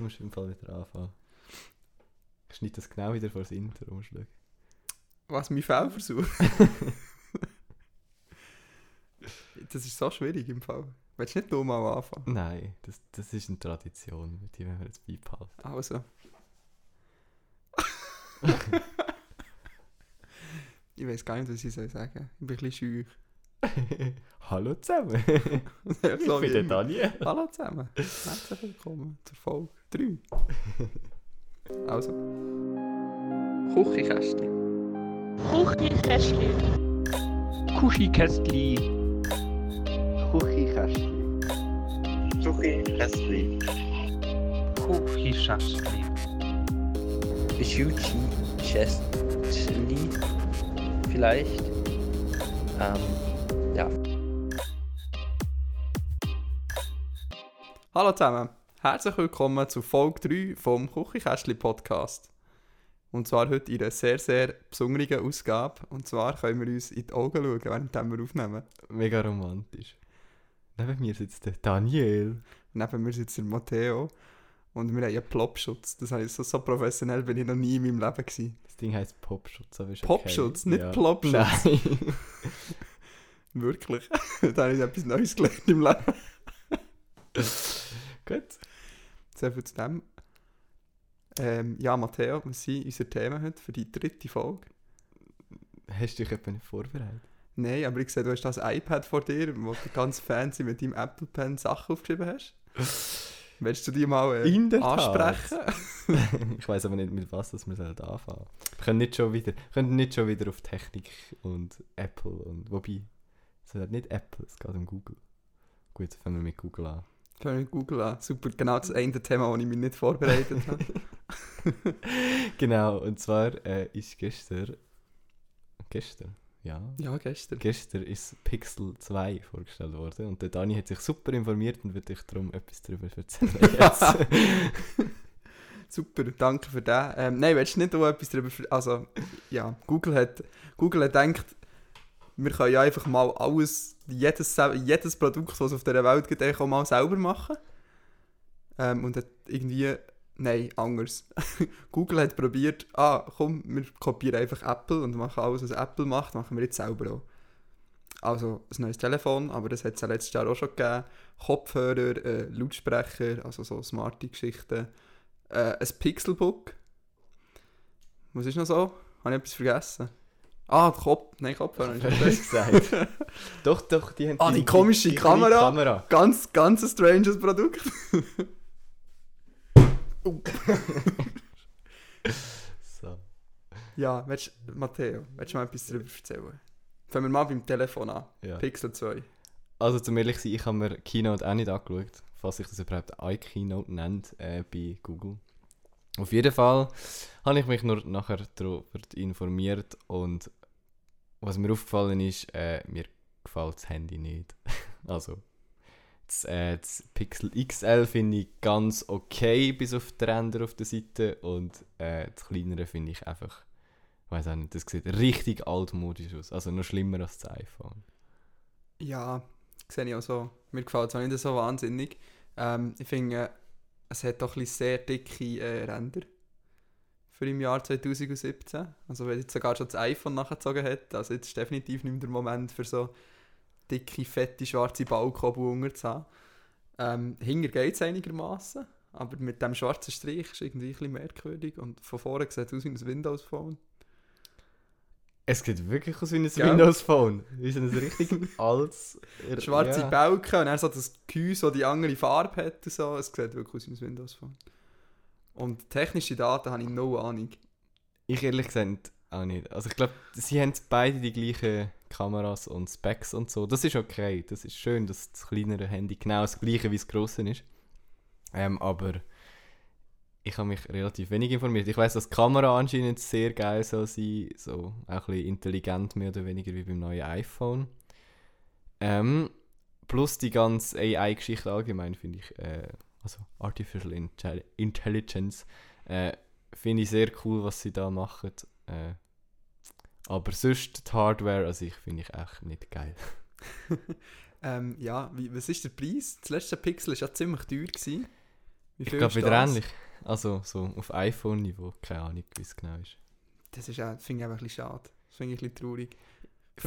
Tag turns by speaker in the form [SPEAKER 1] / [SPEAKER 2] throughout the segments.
[SPEAKER 1] dann musst du im Fall wieder anfangen. Schneid das genau wieder vor das Intro, du schauen.
[SPEAKER 2] Was, mein Fehlversuch? das ist so schwierig im Fall. Willst du nicht nur mal anfangen?
[SPEAKER 1] Nein, das, das ist eine Tradition, die wollen wir jetzt beibehalten.
[SPEAKER 2] Also. ich weiß gar nicht, was ich soll sagen. Ich bin ein bisschen scheu.
[SPEAKER 1] Hallo zusammen.
[SPEAKER 2] ich
[SPEAKER 1] so bin der Daniel.
[SPEAKER 2] Hallo zusammen. Herzlich willkommen zur Folge 3. Also.
[SPEAKER 3] Kuchikästli.
[SPEAKER 4] Kuschikästli.
[SPEAKER 5] Küchenkästchen. Küchenkästchen.
[SPEAKER 4] Kuschikästli.
[SPEAKER 5] Schuchi Chestli. Vielleicht. Ähm,
[SPEAKER 2] Hallo zusammen. Herzlich willkommen zu Folge 3 vom Küchenkästchen Podcast. Und zwar heute in einer sehr, sehr besonderen Ausgabe. Und zwar können wir uns in die Augen schauen, während wir aufnehmen.
[SPEAKER 1] Mega romantisch. Neben mir sitzt der Daniel.
[SPEAKER 2] Neben mir sitzt der Matteo. Und wir haben einen Plopschutz. Das heißt, so, so professionell bin ich noch nie in meinem Leben gewesen.
[SPEAKER 1] Das Ding heisst Popschutz, aber ist
[SPEAKER 2] Popschutz,
[SPEAKER 1] okay.
[SPEAKER 2] nicht
[SPEAKER 1] Ja.
[SPEAKER 2] Plopschutz.
[SPEAKER 1] Nein.
[SPEAKER 2] Wirklich. da habe ich etwas Neues gelernt im Leben.
[SPEAKER 1] Gut.
[SPEAKER 2] So viel zu dem. Ähm, ja, Matteo, was sind unsere Themen heute für die dritte Folge?
[SPEAKER 1] Hast du dich etwa nicht vorbereitet?
[SPEAKER 2] Nein, aber ich sehe, du hast das iPad vor dir, wo du ganz fancy mit deinem Apple Pen Sachen aufgeschrieben hast. Willst du die mal äh,
[SPEAKER 1] In der Tat.
[SPEAKER 2] ansprechen?
[SPEAKER 1] ich weiß aber nicht, mit was dass wir sollen anfangen Wir können nicht schon wieder, wir können nicht schon wieder auf Technik und Apple und wobei, es ist nicht Apple, es geht um Google. Gut, fangen wir mit Google an.
[SPEAKER 2] Fangen wir mit Google an. Super, genau das eine Thema, das ich mich nicht vorbereitet habe.
[SPEAKER 1] Genau, und zwar äh, ist gestern, gestern, ja,
[SPEAKER 2] ja, gestern.
[SPEAKER 1] gestern ist Pixel 2 vorgestellt worden und der Dani hat sich super informiert und wird euch darum etwas darüber erzählen jetzt.
[SPEAKER 2] Super, danke für das. Ähm, nein, willst du nicht auch etwas darüber... Also, ja, Google hat, Google hat gedacht, wir können ja einfach mal alles, jedes, jedes Produkt, es auf dieser Welt gibt, auch mal selber machen. Ähm, und hat irgendwie... Nein, anders. Google hat probiert, ah, komm, wir kopieren einfach Apple und machen alles, was Apple macht, machen wir jetzt selber auch. Also ein neues Telefon, aber das hat es ja letztes Jahr auch schon gegeben. Kopfhörer, äh, Lautsprecher, also so smarte Geschichten. Äh, ein Pixelbook. Was ist noch so? Habe ich etwas vergessen? Ah, Kopf. Nein, Kopfhörer.
[SPEAKER 1] Hast
[SPEAKER 2] habe
[SPEAKER 1] du gesagt? doch, doch, die haben
[SPEAKER 2] Ah, die komische
[SPEAKER 1] kleine
[SPEAKER 2] Kamera.
[SPEAKER 1] Kamera.
[SPEAKER 2] Ganz, ganz ein stranges Produkt.
[SPEAKER 1] So.
[SPEAKER 2] Ja, willst, Matteo, willst du mal etwas darüber erzählen? Fangen wir mal beim Telefon an.
[SPEAKER 1] Ja.
[SPEAKER 2] Pixel 2.
[SPEAKER 1] Also zum ehrlich sein, ich habe mir Keynote auch nicht angeschaut, falls sich das überhaupt iKeynote nennt äh, bei Google. Auf jeden Fall habe ich mich nur nachher darüber informiert und was mir aufgefallen ist, äh, mir gefällt das Handy nicht. also das, äh, das Pixel XL finde ich ganz okay, bis auf die Ränder auf der Seite und äh, das kleinere finde ich einfach, weiß auch nicht, das sieht richtig altmodisch aus, also noch schlimmer als das iPhone.
[SPEAKER 2] Ja, sehe ich auch so. Mir gefällt es auch nicht so wahnsinnig. Ähm, ich finde, es hat doch ein sehr dicke äh, Ränder für im Jahr 2017. Also wenn jetzt sogar schon das iPhone nachgezogen hat, also jetzt ist definitiv nicht mehr der Moment für so dicke, fette, schwarze Ballkabel zu haben. Ähm, hinger geht es einigermaßen, aber mit dem schwarzen Strich ist irgendwie ein bisschen merkwürdig und von vorne sieht es aus wie ein Windows Phone.
[SPEAKER 1] Es sieht wirklich aus wie ein
[SPEAKER 2] Gell?
[SPEAKER 1] Windows Phone. Wie so ein richtig altes...
[SPEAKER 2] Schwarze
[SPEAKER 1] ja.
[SPEAKER 2] Balken und dann so das Gehäuse, das die andere Farbe hat und so. Es sieht wirklich aus wie ein Windows Phone. Und technische Daten habe ich no Ahnung.
[SPEAKER 1] Ich ehrlich gesagt auch nicht. Also ich glaube, sie haben beide die gleichen Kameras und Specs und so. Das ist okay. Das ist schön, dass das kleinere Handy genau das gleiche wie das grosse ist. Ähm, aber ich habe mich relativ wenig informiert. Ich weiß, dass die Kamera anscheinend sehr geil soll sein. So auch ein bisschen intelligent mehr oder weniger wie beim neuen iPhone. Ähm, plus die ganze AI-Geschichte allgemein finde ich, äh, also Artificial Intelli- Intelligence, äh, finde ich sehr cool, was sie da machen. Äh, aber sonst die Hardware an sich finde ich echt nicht geil.
[SPEAKER 2] Ähm, ja, wie, was ist der Preis? Das letzte Pixel war ja ziemlich teuer. Gewesen.
[SPEAKER 1] Ich glaube wieder ähnlich. Also so auf iPhone-Niveau, keine Ahnung, wie es genau ist.
[SPEAKER 2] Das ist auch, das finde ich einfach ein bisschen schade. Das finde ich ein bisschen traurig.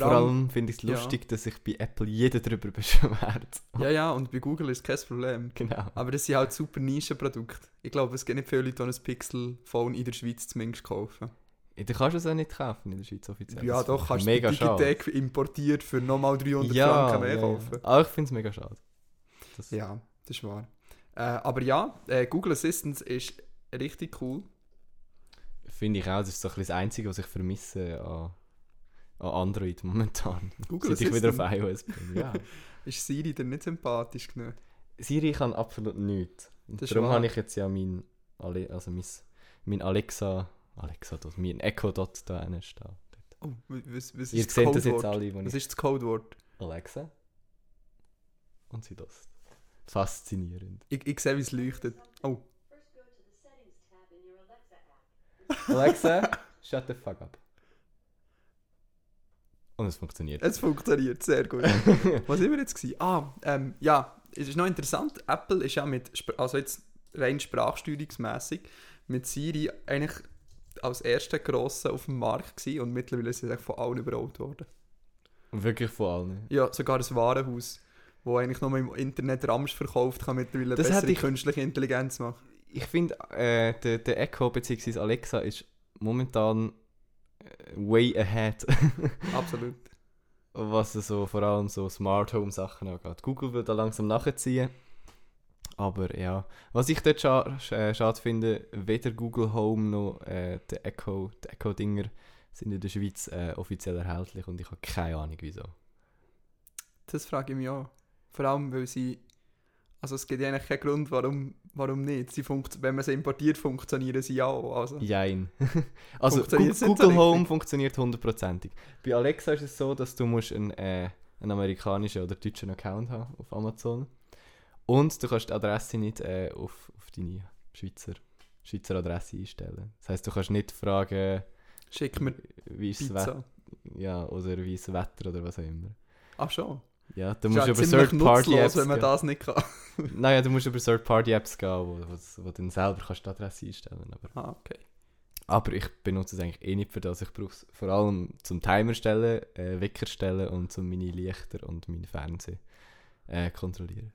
[SPEAKER 1] Vor,
[SPEAKER 2] allem-
[SPEAKER 1] allem finde ich es
[SPEAKER 2] ja.
[SPEAKER 1] lustig, dass sich bei Apple jeder darüber beschwert.
[SPEAKER 2] Ja, ja, und bei Google ist kein Problem.
[SPEAKER 1] Genau.
[SPEAKER 2] Aber das sind halt super Nischenprodukte. Ich glaube, es gibt nicht viele Leute, die ein Pixel-Phone in der Schweiz zumindest kaufen.
[SPEAKER 1] Ja, Du kannst es auch nicht kaufen in der Schweiz offiziell.
[SPEAKER 2] Ja,
[SPEAKER 1] Das
[SPEAKER 2] doch, kannst du. Digitec importiert für nochmal 300
[SPEAKER 1] Ja,
[SPEAKER 2] Franken mehr
[SPEAKER 1] ja,
[SPEAKER 2] kaufen.
[SPEAKER 1] ja. Aber ich finde es mega schade. Das,
[SPEAKER 2] Ja, das ist wahr. Äh, aber ja, äh, Google Assistant ist richtig cool.
[SPEAKER 1] Finde ich auch, das ist so ein bisschen das Einzige, was ich vermisse an, an Android momentan.
[SPEAKER 2] Google
[SPEAKER 1] Seit ich wieder auf iOS bin. Ja.
[SPEAKER 2] Ist Siri dir nicht sympathisch genug?
[SPEAKER 1] Siri kann absolut nichts.
[SPEAKER 2] Das
[SPEAKER 1] darum habe ich jetzt ja mein, Ale also mein, mein Alexa, Alexa dort, mein Echo dort da stehen.
[SPEAKER 2] Oh, was, was
[SPEAKER 1] Ihr
[SPEAKER 2] das
[SPEAKER 1] seht das jetzt alle, wenn
[SPEAKER 2] Was ist das Codewort?
[SPEAKER 1] Alexa und sie das. Faszinierend.
[SPEAKER 2] Ich, ich sehe, wie es leuchtet. Oh.
[SPEAKER 3] Alexa,
[SPEAKER 1] shut the fuck up. Und es funktioniert.
[SPEAKER 2] es funktioniert sehr gut. Was sind wir jetzt gewesen? Ah, ähm, ja, es ist noch interessant. Apple ist ja mit, also jetzt rein sprachsteuerungsmässig, mit Siri eigentlich als erster Grosse auf dem Markt gewesen und mittlerweile ist es eigentlich von allen überholt worden.
[SPEAKER 1] Wirklich von allen.
[SPEAKER 2] Ja, sogar ein Warenhaus, wo eigentlich nur im Internet Ramsch verkauft, kann mittlerweile
[SPEAKER 1] Das
[SPEAKER 2] bessere
[SPEAKER 1] ich-
[SPEAKER 2] künstliche Intelligenz machen.
[SPEAKER 1] Ich finde, äh, der, der Echo bzw. Alexa ist momentan way ahead,
[SPEAKER 2] Absolut.
[SPEAKER 1] was so vor allem so Smart Home Sachen angeht. Google will da langsam nachziehen. Aber ja, was ich dort scha sch- äh, schade finde, weder Google Home noch äh, der Echo, die Echo-Dinger sind in der Schweiz äh, offiziell erhältlich und ich habe keine Ahnung wieso.
[SPEAKER 2] Das frage ich mich auch. Vor allem, weil sie. Also es gibt ja eigentlich keinen Grund, warum, warum nicht. Sie funkt wenn man sie importiert, funktionieren sie ja auch. Also.
[SPEAKER 1] Jein. also
[SPEAKER 2] nicht so
[SPEAKER 1] Google Home funktioniert hundertprozentig. Bei Alexa ist es so, dass du musst einen, äh, einen amerikanischen oder deutschen Account haben auf Amazon. Und du kannst die Adresse nicht äh, auf, auf deine Schweizer, Schweizer Adresse einstellen. Das heißt, du kannst nicht fragen,
[SPEAKER 2] Schick mir
[SPEAKER 1] wie ist das Wetter,
[SPEAKER 2] Pizza.
[SPEAKER 1] ja, oder wie ist das Wetter oder was auch immer.
[SPEAKER 2] Ach schon.
[SPEAKER 1] Ja, du musst
[SPEAKER 2] ja
[SPEAKER 1] über Third-Party-Apps
[SPEAKER 2] wenn man
[SPEAKER 1] gehen.
[SPEAKER 2] das nicht kann.
[SPEAKER 1] Naja, du musst über Third-Party-Apps gehen, wo, wo, wo du dann selber kannst die Adresse einstellen aber
[SPEAKER 2] Ah, okay.
[SPEAKER 1] Aber ich benutze es eigentlich eh nicht für das. Ich brauche es vor allem zum Timer stellen, äh, Wecker stellen und zum meine Lichter und meinen Fernseher äh, kontrollieren.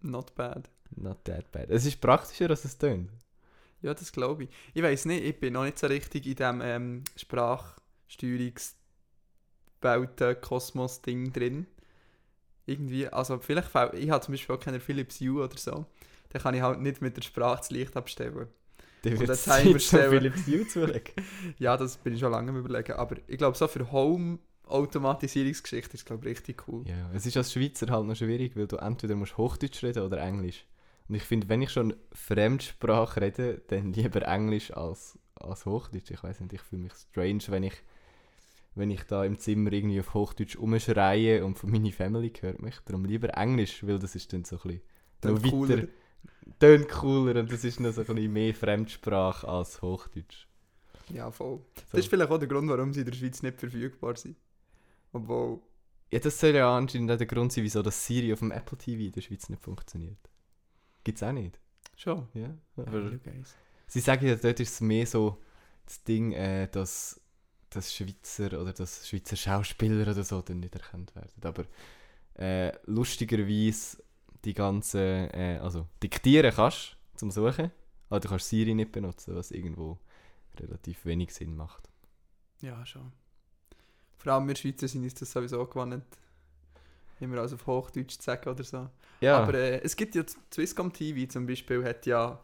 [SPEAKER 2] Not bad.
[SPEAKER 1] Not that bad. Es ist praktischer, als es tönt.
[SPEAKER 2] Ja, das glaube ich. Ich weiß nicht, ich bin noch nicht so richtig in diesem ähm, Sprachsteuerungswelten-Kosmos-Ding drin. Irgendwie, also vielleicht, ich habe zum Beispiel auch keine Philips Hue oder so. Dann kann ich halt nicht mit der Sprache das Licht abstellen. Und
[SPEAKER 1] wird
[SPEAKER 2] stellen.
[SPEAKER 1] Philips Hue zulegen.
[SPEAKER 2] Ja, das bin ich schon lange am überlegen. Aber ich glaube, so für Home-Automatisierungsgeschichte ist glaube ich richtig cool.
[SPEAKER 1] ja, es ist als Schweizer halt noch schwierig, weil du entweder musst Hochdeutsch reden oder Englisch. Und ich finde, wenn ich schon Fremdsprache rede, dann lieber Englisch als, als Hochdeutsch. Ich weiß nicht, ich fühle mich strange, wenn ich, wenn ich da im Zimmer irgendwie auf Hochdeutsch umschreie und von meiner Family hört mich. Darum lieber Englisch, weil das ist dann so ein bisschen
[SPEAKER 2] Dann
[SPEAKER 1] noch
[SPEAKER 2] cooler.
[SPEAKER 1] weiter, tönt cooler und das ist noch so ein bisschen mehr Fremdsprache als Hochdeutsch.
[SPEAKER 2] Ja, voll.
[SPEAKER 1] So.
[SPEAKER 2] Das ist vielleicht auch der Grund, warum sie in der Schweiz nicht verfügbar sind. Obwohl,
[SPEAKER 1] Ja, das soll ja anscheinend auch der Grund sein, wieso das Siri auf dem Apple TV in der Schweiz nicht funktioniert. Gibt's auch nicht.
[SPEAKER 2] schon.
[SPEAKER 1] Ja,
[SPEAKER 2] Ja,
[SPEAKER 1] aber sie sagen ja, dort ist es mehr so das Ding, äh, dass, dass Schweizer oder dass Schweizer Schauspieler oder so dann nicht erkannt werden. Aber äh, lustigerweise die ganzen, äh, also diktieren kannst zum Suchen, aber du kannst Siri nicht benutzen, was irgendwo relativ wenig Sinn macht.
[SPEAKER 2] Ja, schon. Vor allem wir Schweizer sind uns das sowieso gewohnt, immer alles auf Hochdeutsch zu sagen oder so.
[SPEAKER 1] Ja,
[SPEAKER 2] Aber äh, es gibt ja Swisscom TV zum Beispiel, hat ja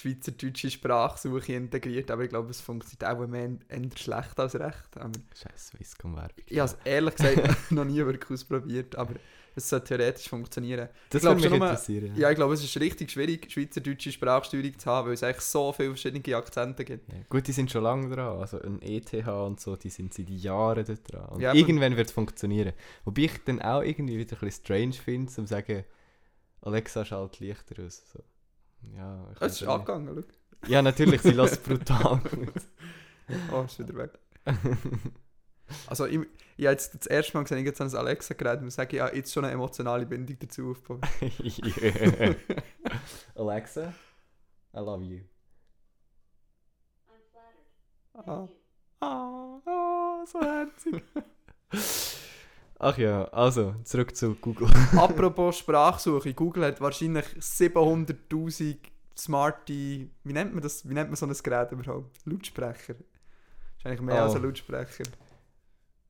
[SPEAKER 2] schweizerdeutsche Sprachsuche integriert, aber ich glaube, es funktioniert auch mehr eher schlecht als recht.
[SPEAKER 1] Scheiß Swisscom-Werbung.
[SPEAKER 2] ich habe es ehrlich gesagt noch nie wirklich ausprobiert, aber es soll theoretisch funktionieren.
[SPEAKER 1] das würde mich
[SPEAKER 2] nur-
[SPEAKER 1] interessieren.
[SPEAKER 2] Ja, ich glaube, es ist richtig schwierig, schweizerdeutsche Sprachsteuerung zu haben, weil es eigentlich so viele verschiedene Akzente gibt.
[SPEAKER 1] Ja, gut, die sind schon lange dran. Also ein ETH und so, die sind seit Jahren dort dran. Und
[SPEAKER 2] Ja,
[SPEAKER 1] irgendwann wird es funktionieren. Wobei ich dann auch irgendwie wieder ein bisschen strange finde, zum sagen, Alexa schalt Lichter aus. So. Ja, ich
[SPEAKER 2] Es ist angegangen, schau.
[SPEAKER 1] Ja, natürlich, sie lässt brutal gut.
[SPEAKER 2] Oh, ist wieder weg. Also, ich, ich habe jetzt das erste Mal gesehen, ich habe ein Alexa-Gerät und sage, ja, jetzt schon eine emotionale Bindung dazu aufgebaut.
[SPEAKER 1] Alexa, I love you.
[SPEAKER 3] I'm flattered.
[SPEAKER 2] Ah. Ah, ah, so herzig.
[SPEAKER 1] Ach ja, also, zurück zu Google.
[SPEAKER 2] Apropos Sprachsuche, Google hat wahrscheinlich 700'000 smarte, wie nennt man das, wie nennt man so ein Gerät überhaupt? Lautsprecher. Wahrscheinlich mehr
[SPEAKER 1] Oh.
[SPEAKER 2] als ein Lautsprecher.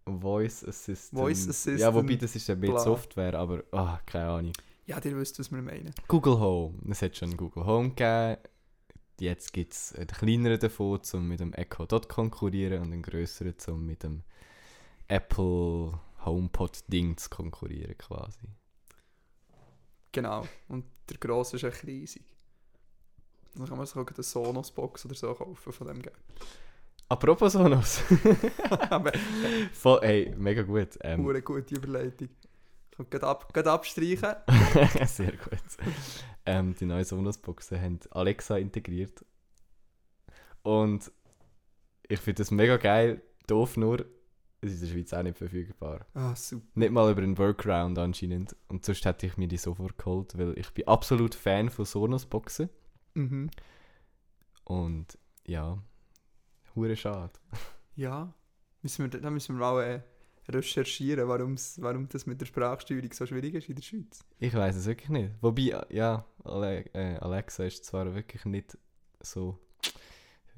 [SPEAKER 1] Voice Assistant.
[SPEAKER 2] Voice Assistant,
[SPEAKER 1] Ja, wobei das ist ja mehr. Software, aber ah, keine Ahnung.
[SPEAKER 2] Ja, ihr wisst, was wir meinen.
[SPEAKER 1] Google Home. Es hat schon Google Home gegeben. Jetzt gibt es einen kleineren davon, um mit dem Echo Dot konkurrieren und einen grösseren, um mit dem Apple HomePod Ding zu konkurrieren quasi.
[SPEAKER 2] Genau. Und der grosse ist echt riesig. Dann kann man sich auch eine Sonos-Box oder so kaufen von dem Geld.
[SPEAKER 1] Apropos Sonos. Voll, hey, mega gut. Ähm,
[SPEAKER 2] eine gute Überleitung. Ich kann ab, grad abstreichen.
[SPEAKER 1] Sehr gut. Ähm, die neuen Sonos-Boxen haben Alexa integriert. Und ich finde das mega geil. Doof nur, es ist in der Schweiz auch nicht verfügbar.
[SPEAKER 2] Ah, super.
[SPEAKER 1] Nicht mal über einen Workaround anscheinend. Und sonst hätte ich mir die sofort geholt, weil ich bin absolut Fan von Sonos-Boxen.
[SPEAKER 2] Mhm.
[SPEAKER 1] Und ja, hure schade.
[SPEAKER 2] Ja. Müssen wir, da müssen wir mal äh, recherchieren, warum das mit der Sprachsteuerung so schwierig ist in der Schweiz.
[SPEAKER 1] Ich weiß es wirklich nicht. Wobei, ja, äh, Alexa ist zwar wirklich nicht so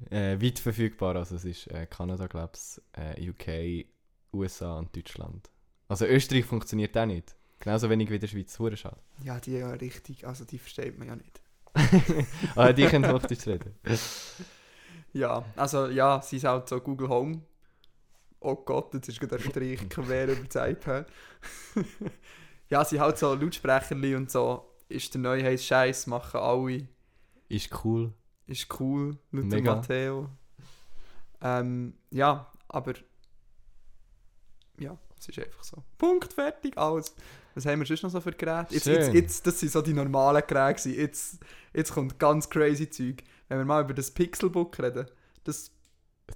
[SPEAKER 1] äh, weit verfügbar. Also es ist äh, Kanada, glaube ich, äh, UK, USA und Deutschland. Also Österreich funktioniert auch nicht. Genauso wenig wie der Schweiz. Hure schade.
[SPEAKER 2] Ja, die ja richtig, also die versteht man ja nicht.
[SPEAKER 1] Aber die können Hochdeutsch reden.
[SPEAKER 2] Ja, also ja, sie ist halt so Google Home. Oh Gott, jetzt ist gerade ein Strich quer über das iPad. ja, sie halt so Lautsprecherli und so. Ist der neue heiß Scheiß, machen alle.
[SPEAKER 1] Ist cool.
[SPEAKER 2] Ist cool,
[SPEAKER 1] Mega.
[SPEAKER 2] Matteo. Ähm, ja, aber ja, es ist einfach so. Punkt, fertig, alles. Was haben wir sonst noch so für Geräte? Jetzt, jetzt, jetzt, das sind so die normalen Geräte. Jetzt, jetzt kommt ganz crazy Zeug. Wenn wir mal über das Pixelbook reden, das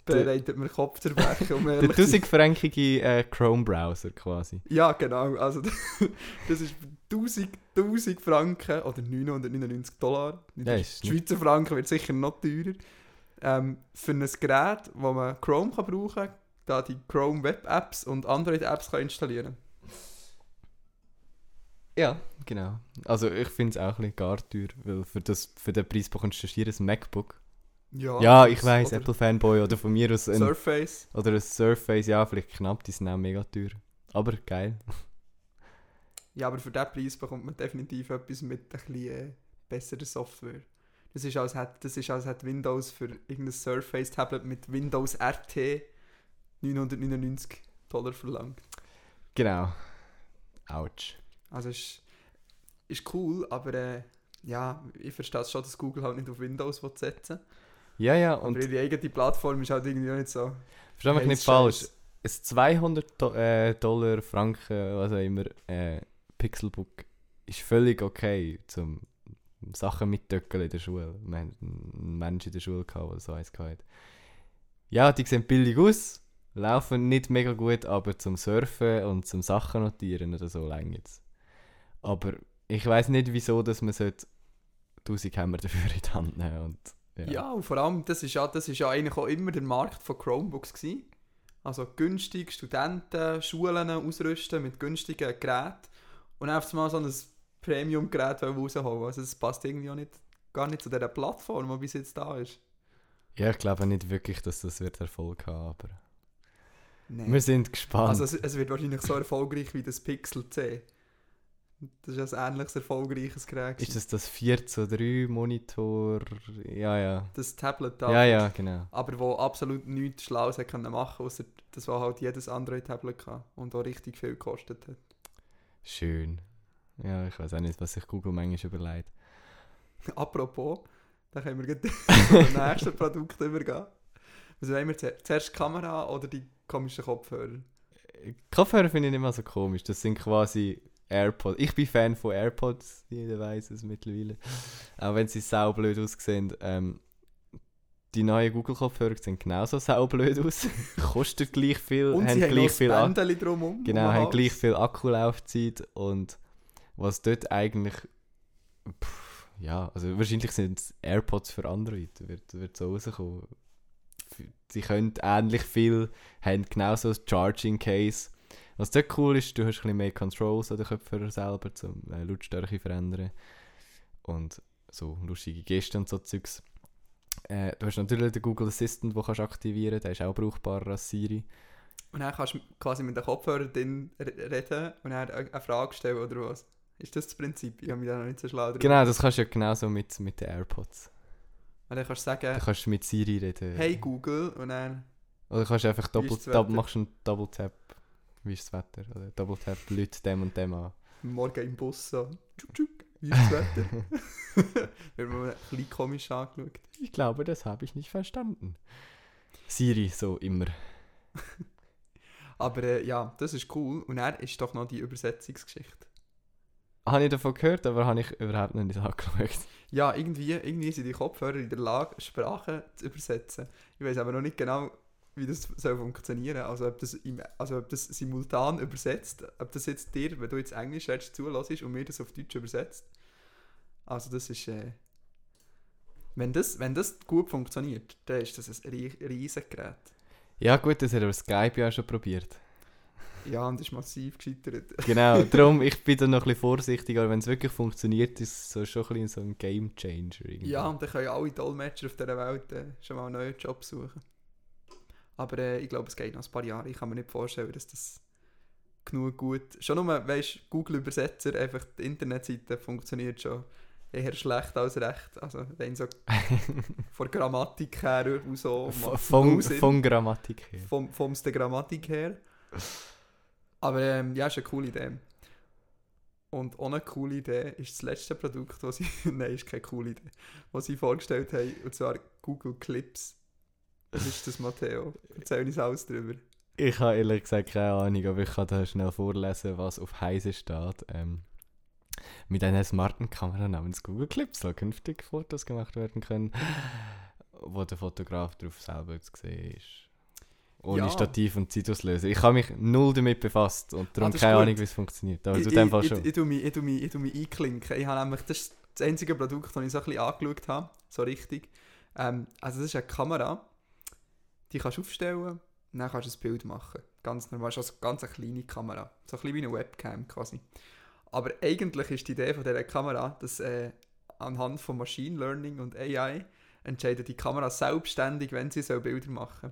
[SPEAKER 2] bereitet mir Kopfzerbrechen, um
[SPEAKER 1] Der
[SPEAKER 2] ehrlich zu sein.
[SPEAKER 1] 1000-fränkige äh, Chrome-Browser quasi.
[SPEAKER 2] Ja, genau. Also, das ist 1000, 1000 Franken oder 999 Dollar.
[SPEAKER 1] Ja,
[SPEAKER 2] Schweizer Franken wird sicher noch teurer. Ähm, für ein Gerät, wo man Chrome kann brauchen kann, da die Chrome Web Apps und Android Apps kann installieren
[SPEAKER 1] Ja, genau. Also ich finde es auch ein bisschen gar teuer, weil für, das, für den Preis bekommst du hier ein MacBook.
[SPEAKER 2] Ja,
[SPEAKER 1] Ja, ich weiß, Apple-Fanboy oder von mir aus ein,
[SPEAKER 2] Surface.
[SPEAKER 1] oder ein Surface, ja, vielleicht knapp, die sind auch mega teuer. Aber geil.
[SPEAKER 2] Ja, aber für diesen Preis bekommt man definitiv etwas mit ein bisschen äh, besserer Software. Das ist, als hätte, das ist, als hätte Windows für irgendein Surface-Tablet mit Windows RT 999 Dollar verlangt.
[SPEAKER 1] Genau. Autsch.
[SPEAKER 2] Also ist, ist cool, aber äh, ja, ich verstehe es schon, dass Google halt nicht auf Windows will setzen
[SPEAKER 1] Ja, ja,
[SPEAKER 2] Und aber ihre eigene Plattform ist halt irgendwie auch nicht so.
[SPEAKER 1] versteh mich nicht falsch. Ein 200 Do äh, Dollar, Franken, was auch immer, äh, Pixelbook ist völlig okay, zum Sachen mitdöckeln in der Schule. Wir haben einen Mensch in der Schule gehabt, der so eins hatte. Ja, die sehen billig aus, laufen nicht mega gut, aber zum Surfen und zum Sachen notieren oder so lang jetzt. Aber ich weiß nicht, wieso, dass man sollte 1000 Hammer dafür in die Hand nehmen und
[SPEAKER 2] Ja.
[SPEAKER 1] ja.
[SPEAKER 2] und vor allem, das ist ja, das ist ja eigentlich auch immer der Markt von Chromebooks gewesen. Also günstig, Studenten, Schulen ausrüsten mit günstigen Geräten und einfach mal so ein Premium-Gerät rausholen. Also das passt irgendwie auch nicht, gar nicht zu dieser Plattform, die bis jetzt da ist.
[SPEAKER 1] Ja, ich glaube nicht wirklich, dass das wird Erfolg haben, aber
[SPEAKER 2] Nee.
[SPEAKER 1] wir sind gespannt.
[SPEAKER 2] Also es, es wird wahrscheinlich so erfolgreich wie das Pixel C. Das ist ein ähnliches erfolgreiches Gerät.
[SPEAKER 1] ist das das 4 zu 3 Monitor? Ja, ja.
[SPEAKER 2] das Tablet da.
[SPEAKER 1] Ja, ja, genau.
[SPEAKER 2] Aber wo absolut nichts Schlaues hat können machen außer das war halt jedes Android-Tablet hatte und auch richtig viel gekostet hat.
[SPEAKER 1] Schön. Ja, ich weiß auch nicht, was sich Google manchmal überlegt.
[SPEAKER 2] Apropos, da können wir gleich zu dem nächsten Produkt übergehen. Was wollen wir zuerst? Zuerst die Kamera oder die komischen Kopfhörer?
[SPEAKER 1] Kopfhörer finde ich nicht mal so komisch. Das sind quasi AirPods. Ich bin Fan von AirPods, jeder weiß es mittlerweile. Auch wenn sie saublöd aussehen. Ähm, die neuen Google-Kopfhörer sehen genauso saublöd aus. Kosten gleich viel,
[SPEAKER 2] Und
[SPEAKER 1] haben
[SPEAKER 2] sie
[SPEAKER 1] gleich viel.
[SPEAKER 2] Bändchen drumherum.
[SPEAKER 1] Genau, haben gleich viel Akkulaufzeit und was dort eigentlich pff, ja, also wahrscheinlich sind es AirPods für Android, wird, wird so rauskommen. Sie können ähnlich viel, haben genauso ein Charging Case. Was dort cool ist, du hast ein bisschen mehr Controls an den Kopfhörer selber, zum äh, Lautstärke verändern. Und so lustige Gesten und so Zeugs. Äh, du hast natürlich den Google Assistant, den kannst du aktivieren, der ist auch brauchbarer als Siri.
[SPEAKER 2] Und dann kannst du quasi mit den Kopfhörern drin re- reden und dann eine Frage stellen oder was? Ist das das Prinzip? Ich habe mich da noch nicht so schlau drüber.
[SPEAKER 1] Genau, das kannst du ja genauso mit, mit den AirPods.
[SPEAKER 2] Und dann kannst du sagen,
[SPEAKER 1] kannst du mit Siri reden.
[SPEAKER 2] hey Google und dann
[SPEAKER 1] Oder kannst du einfach
[SPEAKER 2] Wie
[SPEAKER 1] Doppel,
[SPEAKER 2] ist das
[SPEAKER 1] Dab,
[SPEAKER 2] Wetter?
[SPEAKER 1] machst einen Double Tap. Wie ist das Wetter? Oder Double Tap, Leute dem und dem an.
[SPEAKER 2] morgen im Bus so, tschuk, tschuk, wie ist das Wetter? Wird mir ein bisschen komisch angeschaut.
[SPEAKER 1] Ich glaube, das habe ich nicht verstanden. Siri, so immer.
[SPEAKER 2] Aber äh, ja, das ist cool. Und dann ist doch noch die Übersetzungsgeschichte.
[SPEAKER 1] Habe ich davon gehört, aber habe ich überhaupt noch nicht angeschaut.
[SPEAKER 2] Ja, irgendwie, irgendwie sind die Kopfhörer in der Lage, Sprachen zu übersetzen. Ich weiß aber noch nicht genau, wie das soll funktionieren Also ob das, im, also ob das simultan übersetzt, ob das jetzt dir, wenn du jetzt Englisch redest, zulässt und mir das auf Deutsch übersetzt. Also das ist... Äh, wenn, das, wenn das gut funktioniert, dann ist das ein rie- riesiges Gerät.
[SPEAKER 1] Ja gut, das hat aber Skype ja auch schon probiert.
[SPEAKER 2] Ja, und ist massiv gescheitert.
[SPEAKER 1] Genau, darum, ich bin da noch ein bisschen vorsichtig, aber wenn es wirklich funktioniert, ist es so schon ein bisschen so ein Game Changer. Irgendwie.
[SPEAKER 2] Ja, und dann können alle Dolmetscher auf dieser Welt äh, schon mal einen neuen Job suchen. Aber äh, ich glaube, es geht noch ein paar Jahre. Ich kann mir nicht vorstellen, dass das genug gut... Schon nur, weißt Google-Übersetzer, einfach die Internetseite funktioniert schon eher schlecht als recht. Also rein so von der Grammatik her und so.
[SPEAKER 1] Von, von, Grammatik her.
[SPEAKER 2] Vom, vom der Grammatik her. Aber ähm, ja, ist eine coole Idee. Und eine coole Idee ist das letzte Produkt, das sie. Nein, ist keine coole Idee. Was sie vorgestellt haben, und zwar Google Clips. Was ist das, Matteo? Erzähl uns alles drüber.
[SPEAKER 1] Ich habe ehrlich gesagt keine Ahnung, aber ich kann da schnell vorlesen, was auf Heise steht. Ähm, mit einer smarten Kamera namens Google Clips soll künftig Fotos gemacht werden können, wo der Fotograf darauf selber zu sehen ist. Ohne
[SPEAKER 2] Ja.
[SPEAKER 1] Stativ und Zeitauslöser. Ich habe mich null damit befasst und darum
[SPEAKER 2] Ah,
[SPEAKER 1] keine
[SPEAKER 2] gut.
[SPEAKER 1] Ahnung, wie es funktioniert. Aber
[SPEAKER 2] ich,
[SPEAKER 1] du
[SPEAKER 2] ich,
[SPEAKER 1] in dem Fall
[SPEAKER 2] ich,
[SPEAKER 1] schon.
[SPEAKER 2] ich, tu mich, ich, tu mich, ich tu mich einklinken. Ich habe nämlich, das ist das einzige Produkt, das ich so ein bisschen angeschaut habe, so richtig. Ähm, also das ist eine Kamera, die kannst du aufstellen und dann kannst du ein Bild machen. Ganz normal, also ganz eine kleine Kamera. So ein bisschen wie eine Webcam quasi. Aber eigentlich ist die Idee von dieser Kamera, dass äh, anhand von Machine Learning und AI entscheidet die Kamera selbstständig, wenn sie so Bilder machen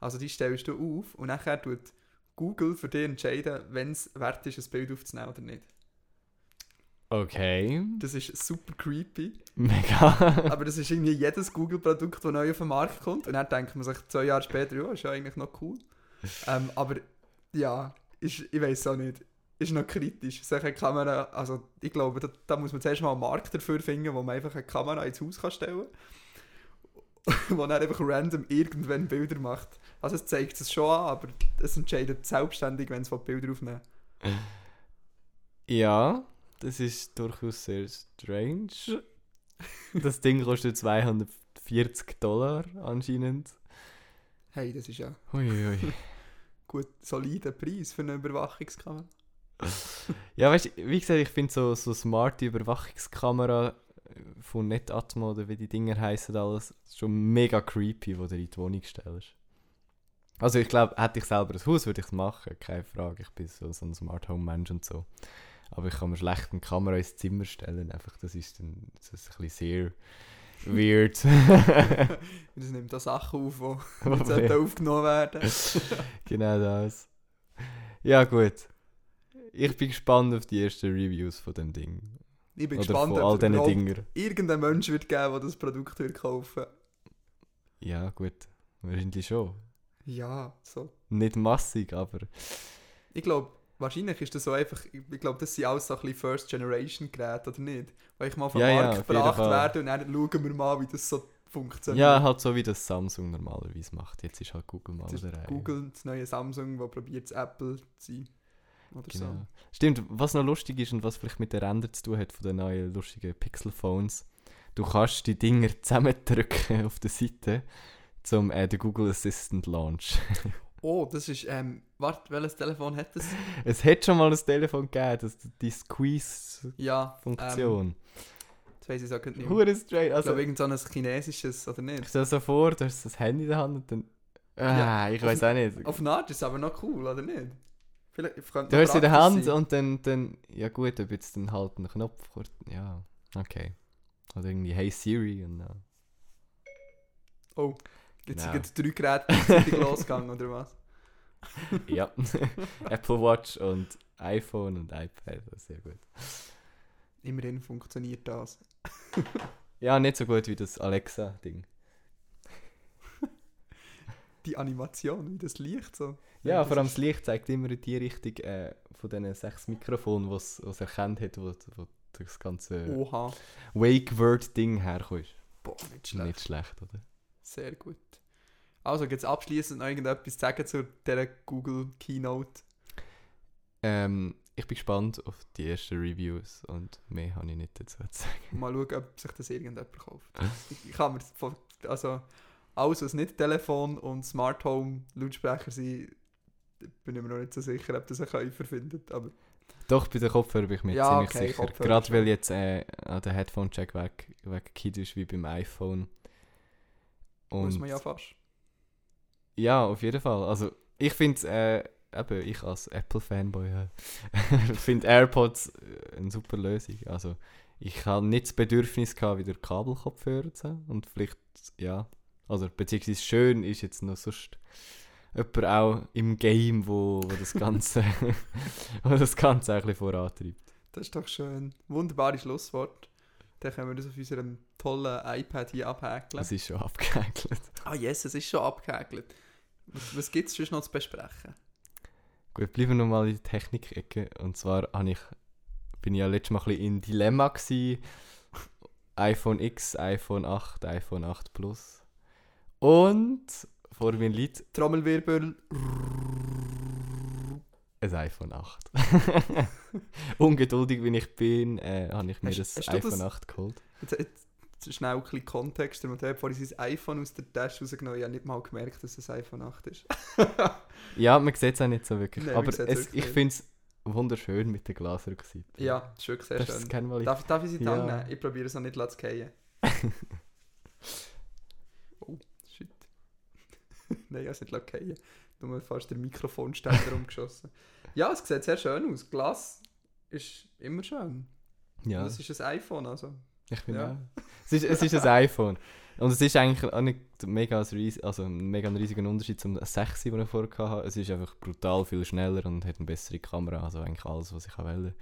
[SPEAKER 2] Also die stellst du auf und nachher tut Google für dich entscheiden, wenn es wert ist, ein Bild aufzunehmen oder nicht.
[SPEAKER 1] Okay.
[SPEAKER 2] Das ist super creepy.
[SPEAKER 1] Mega.
[SPEAKER 2] Aber das ist irgendwie jedes Google-Produkt, das neu auf den Markt kommt. Und dann denkt man sich zwei Jahre später, ja, ist ja eigentlich noch cool. ähm, aber ja, ist, ich weiß auch nicht. Ist noch kritisch. Solche Kamera, also ich glaube, da, da muss man zuerst mal einen Markt dafür finden, wo man einfach eine Kamera ins Haus kann stellen kann. wo dann einfach random irgendwann Bilder macht. Also es zeigt es schon an, aber es entscheidet selbstständig, wenn es Bilder aufnehmen
[SPEAKER 1] Ja, das ist durchaus sehr strange. Das Ding kostet 240 Dollar anscheinend.
[SPEAKER 2] Hey, das ist ja
[SPEAKER 1] Huiui.
[SPEAKER 2] gut solider Preis für eine Überwachungskamera.
[SPEAKER 1] Ja, weißt du, wie gesagt, ich finde so, so smarte Überwachungskamera von Netatmo oder wie die Dinger heißen alles schon mega creepy, wo du in die Wohnung stellst. Also ich glaube, hätte ich selber ein Haus, würde ich es machen, keine Frage. Ich bin so, so ein Smart Home Mensch und so. Aber ich kann mir schlecht eine Kamera ins Zimmer stellen, einfach das ist dann das ist ein bisschen sehr weird.
[SPEAKER 2] Das nimmt da Sachen auf, die nicht sollten aufgenommen werden.
[SPEAKER 1] genau das. Ja gut. Ich bin gespannt auf die ersten Reviews von dem Ding.
[SPEAKER 2] Ich bin
[SPEAKER 1] Oder
[SPEAKER 2] gespannt,
[SPEAKER 1] von all
[SPEAKER 2] ob
[SPEAKER 1] diesen Dingern.
[SPEAKER 2] irgendein Mensch wird geben, der das Produkt wird kaufen.
[SPEAKER 1] Ja, gut. Wahrscheinlich schon.
[SPEAKER 2] Ja, so.
[SPEAKER 1] Nicht massig, aber.
[SPEAKER 2] Ich glaube, wahrscheinlich ist das so einfach, ich glaube, das sind alles so ein bisschen First-Generation-Geräte, oder nicht? Weil ich mal auf den
[SPEAKER 1] Ja, ja,
[SPEAKER 2] Markt
[SPEAKER 1] jeden
[SPEAKER 2] gebracht werde und dann schauen wir mal, wie das so funktioniert.
[SPEAKER 1] Ja, halt so wie das Samsung normalerweise macht. Jetzt ist halt Google mal der Reihe.
[SPEAKER 2] Google, das neue Samsung, das probiert es Apple zu sein. Oder
[SPEAKER 1] Genau. Stimmt, was noch lustig ist und was vielleicht mit der Rändern zu tun hat von den neuen lustigen Pixel-Phones, du kannst die Dinger zusammendrücken auf der Seite zum äh, den Google Assistant Launch.
[SPEAKER 2] Oh, das ist, ähm, warte, welches Telefon hat das?
[SPEAKER 1] es hat schon mal ein Telefon gegeben, das, die Squeeze-Funktion.
[SPEAKER 2] Ja, ähm, jetzt weiss ich auch nicht mehr.
[SPEAKER 1] Hure straight.
[SPEAKER 2] Ich
[SPEAKER 1] Also,
[SPEAKER 2] glaube, irgend so ein chinesisches, oder nicht?
[SPEAKER 1] ich stelle so vor, du hast das Handy in der Hand und dann... Ah,
[SPEAKER 2] Ja,
[SPEAKER 1] ich weiß auch nicht.
[SPEAKER 2] Auf eine Art ist es aber noch cool, oder nicht? Vielleicht,
[SPEAKER 1] Du hast es in der Hand
[SPEAKER 2] sein.
[SPEAKER 1] und dann, dann... Ja gut, ob jetzt dann halt ein Knopf... Ja, okay. Oder irgendwie Hey Siri und dann...
[SPEAKER 2] Oh, jetzt sind drei Geräte gleichzeitig losgegangen, oder was?
[SPEAKER 1] Ja. Apple Watch und iPhone und iPad, sehr gut.
[SPEAKER 2] Immerhin funktioniert das.
[SPEAKER 1] Ja, nicht so gut wie das Alexa-Ding.
[SPEAKER 2] Die Animation, wie das Licht so.
[SPEAKER 1] Ja, vor allem das Licht zeigt immer in die Richtung äh, von diesen sechs Mikrofonen, was es erkannt hat, wo, wo das ganze. Wake-Word-Ding herkommt.
[SPEAKER 2] Boah, nicht schlecht.
[SPEAKER 1] Nicht schlecht, oder?
[SPEAKER 2] Sehr gut. Also, gibt es abschließend noch irgendetwas zu sagen zu dieser Google Keynote?
[SPEAKER 1] Ähm, ich bin gespannt auf die ersten Reviews und mehr habe ich nicht dazu zu sagen.
[SPEAKER 2] Mal schauen, ob sich das irgendjemand kauft. Ich, kann mir von, also alles, was nicht Telefon und Smart Home Lautsprecher sind, bin ich mir noch nicht so sicher, ob das ein Käufer findet. Aber
[SPEAKER 1] Doch, bei den Kopfhörern bin ich mir
[SPEAKER 2] Ja,
[SPEAKER 1] ziemlich
[SPEAKER 2] okay,
[SPEAKER 1] sicher.
[SPEAKER 2] Kopfhörer
[SPEAKER 1] Gerade
[SPEAKER 2] schon.
[SPEAKER 1] weil jetzt äh, der Headphone-Check weg, weggekippt ist wie beim iPhone.
[SPEAKER 2] muss
[SPEAKER 1] Und
[SPEAKER 2] man ja fast.
[SPEAKER 1] Ja, auf jeden Fall. Also, ich finde, äh, eben, ich als Apple-Fanboy äh, finde AirPods äh, eine super Lösung. Also, ich habe nicht das Bedürfnis gehabt, wieder Kabelkopfhörer zu haben. Und vielleicht, ja, also, beziehungsweise schön ist jetzt noch sonst jemand auch im Game, wo, wo das Ganze, wo das Ganze ein bisschen vorantreibt.
[SPEAKER 2] Das ist doch schön. Wunderbares Schlusswort. Dann können wir das auf unserem tollen iPad hier abhäkeln.
[SPEAKER 1] Das ist schon abgehäkelt.
[SPEAKER 2] Ah yes, es ist schon abgehäkelt. Was, was gibt es sonst noch zu besprechen?
[SPEAKER 1] Gut, bleiben wir nochmal in der Technik-Ecke. Und zwar ich, bin ich ja letztes Mal ein bisschen in Dilemma gewesen. iPhone X, iPhone 8, iPhone 8 Plus. Und vor mir liegt
[SPEAKER 2] Trommelwirbel.
[SPEAKER 1] Ein iPhone 8. Ungeduldig wie ich bin, äh, habe ich mir
[SPEAKER 2] Hast-
[SPEAKER 1] das
[SPEAKER 2] hast
[SPEAKER 1] iPhone
[SPEAKER 2] das-
[SPEAKER 1] 8 geholt.
[SPEAKER 2] Jetzt, jetzt schnell ein bisschen Kontext. Mathieu hat vorhin sein iPhone aus der Tasche rausgenommen. Ich habe nicht mal gemerkt, dass es ein iPhone 8 ist.
[SPEAKER 1] Ja, man sieht es auch nicht so wirklich.
[SPEAKER 2] Nein, man
[SPEAKER 1] aber es,
[SPEAKER 2] wirklich
[SPEAKER 1] ich finde es wunderschön mit der Glasrückseite.
[SPEAKER 2] ja, das ist wirklich sehr
[SPEAKER 1] das
[SPEAKER 2] schön.
[SPEAKER 1] kein Mal
[SPEAKER 2] Darf, darf ich sie
[SPEAKER 1] Ja.
[SPEAKER 2] ja. nehmen? Ich probiere es noch nicht zu fallen. oh, shit. Nein, ich habe es nicht fallen. Nur fast den Mikrofonständer umgeschossen. Ja, es sieht sehr schön aus. Glas ist immer schön.
[SPEAKER 1] Ja.
[SPEAKER 2] Es ist ein iPhone, also.
[SPEAKER 1] Ich finde
[SPEAKER 2] Ja.
[SPEAKER 1] auch. Es ist, es ist ein iPhone. Und es ist eigentlich auch nicht mega, ein ries also ein mega ein riesiger Unterschied zum 6, den ich vorher hatte. Es ist einfach brutal viel schneller und hat eine bessere Kamera. Also eigentlich alles, was ich wollte.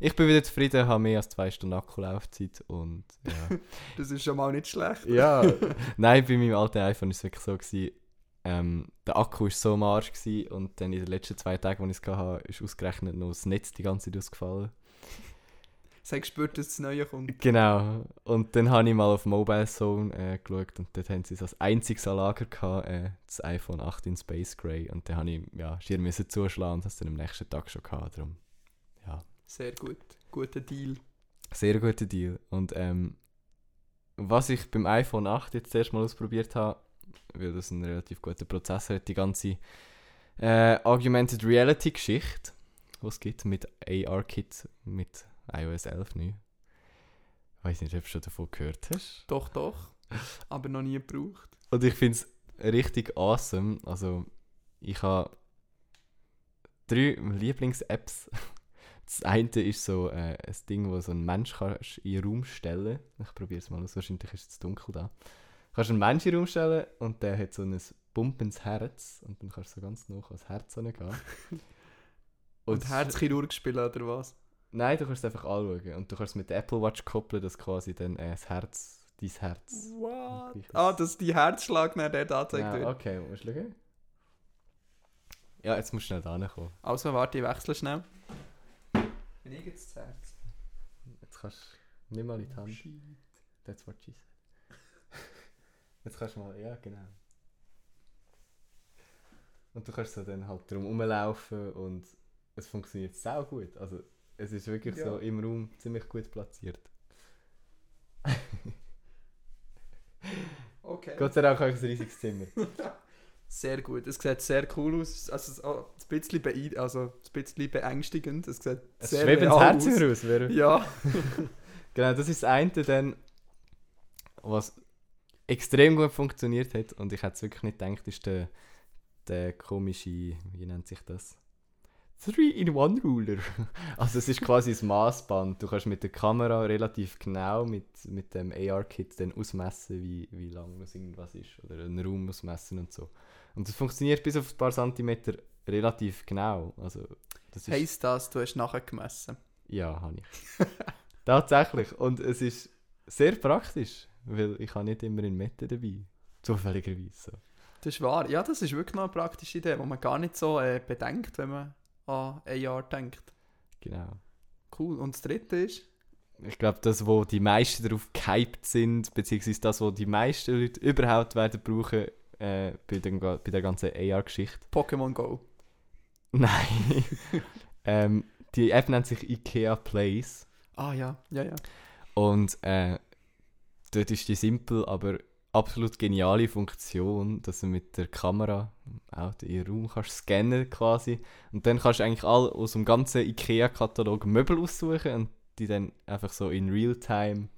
[SPEAKER 1] Ich bin wieder zufrieden, habe mehr als zwei Stunden Akkulaufzeit und ja.
[SPEAKER 2] Das ist schon mal nicht schlecht.
[SPEAKER 1] ja. Nein, bei meinem alten iPhone war es wirklich so, gewesen, ähm, der Akku war so am Arsch gewesen, und dann in den letzten zwei Tagen, als ich es hatte, ist ausgerechnet noch das Netz die ganze Zeit ausgefallen.
[SPEAKER 2] Es hat gespürt, dass das Neue kommt.
[SPEAKER 1] Genau. Und dann habe ich mal auf Mobile Zone äh, geschaut und dort haben sie es als einziges an Lager gehabt, äh, das iPhone 8 in Space Gray. Und dann habe ich ja, schier müssen zuschlagen und das dann am nächsten Tag schon gehabt. Darum, ja,
[SPEAKER 2] Sehr gut. Guter Deal.
[SPEAKER 1] sehr guter Deal. Und ähm, was ich beim iPhone 8 jetzt erst mal ausprobiert habe, weil das einen relativ guten Prozessor hat, die ganze äh, Augmented Reality Geschichte, die es gibt mit AR-Kit mit iOS 11 neu. Ich weiß nicht, ob du schon davon gehört hast.
[SPEAKER 2] Doch, doch. Aber noch nie gebraucht.
[SPEAKER 1] Und ich finde es richtig awesome. Also, ich habe drei Lieblings-Apps. Das eine ist so äh, ein Ding, wo so ein Mensch kannst in den Raum stellen Ich probiere es mal aus, wahrscheinlich ist es dunkel da. Du kannst einen Menschen in den Raum stellen und der hat so ein pumpendes Herz und dann kannst du so ganz nah ans Herz gehen.
[SPEAKER 2] Und,
[SPEAKER 1] ist-
[SPEAKER 2] Herzchirurg spielen oder was?
[SPEAKER 1] Nein, du kannst es einfach anschauen und du kannst es mit der Apple Watch koppeln, dass quasi dann äh, das Herz, dein Herz...
[SPEAKER 2] What? Ah, dass die Herzschlag nach dort angezeigt
[SPEAKER 1] Ja,
[SPEAKER 2] wird.
[SPEAKER 1] okay, musst du schauen? Ja, jetzt musst du schnell da kommen.
[SPEAKER 2] Also, warte, ich wechsle schnell. Bin ich jetzt das Herz?
[SPEAKER 1] Jetzt kannst du nicht mal in die Hand. That's what she said. Jetzt kannst du mal, ja genau. Und du kannst so dann halt drum rumlaufen und es funktioniert sau gut. Also es ist wirklich
[SPEAKER 2] Ja.
[SPEAKER 1] so im Raum ziemlich gut platziert.
[SPEAKER 2] Okay.
[SPEAKER 1] Gott sei Dank habe ich ein riesiges Zimmer.
[SPEAKER 2] Sehr gut. Es sieht sehr cool aus. Also, es- ein, bisschen beein also, ein bisschen beängstigend. Es sieht
[SPEAKER 1] Es
[SPEAKER 2] sehr
[SPEAKER 1] schwebt ins Herz
[SPEAKER 2] aus.
[SPEAKER 1] raus. Wer...
[SPEAKER 2] Ja.
[SPEAKER 1] Genau, das ist das eine dann, was extrem gut funktioniert hat und ich hätte es wirklich nicht gedacht, ist der, der komische, wie nennt sich das? 3-in-1-Ruler. Also es ist quasi das Maßband. Du kannst mit der Kamera relativ genau mit, mit dem AR-Kit dann ausmessen, wie, wie lang das irgendwas ist. Oder einen Raum ausmessen und so. Und das funktioniert bis auf ein paar Zentimeter relativ genau. Also das ist...
[SPEAKER 2] Heisst das, du hast nachher gemessen?
[SPEAKER 1] Ja, habe ich. Tatsächlich. Und es ist sehr praktisch, weil ich habe nicht immer in Mette dabei. Zufälligerweise. So.
[SPEAKER 2] Das ist wahr. Ja, das ist wirklich noch eine praktische Idee, die man gar nicht so äh, bedenkt, wenn man an AR denkt.
[SPEAKER 1] Genau.
[SPEAKER 2] Cool. Und das dritte ist?
[SPEAKER 1] Ich glaube, das, wo die meisten darauf gehypt sind, beziehungsweise das, wo die meisten Leute überhaupt werden brauchen, äh, bei, den, bei der ganzen AR-Geschichte.
[SPEAKER 2] Pokémon Go.
[SPEAKER 1] Nein. ähm, die App nennt sich IKEA Place.
[SPEAKER 2] Ah ja, ja, ja.
[SPEAKER 1] Und äh, dort ist die simpel, aber absolut geniale Funktion, dass du mit der Kamera auch den Raum kannst scannen quasi und dann kannst du eigentlich all aus dem ganzen IKEA-Katalog Möbel aussuchen und die dann einfach so in Realtime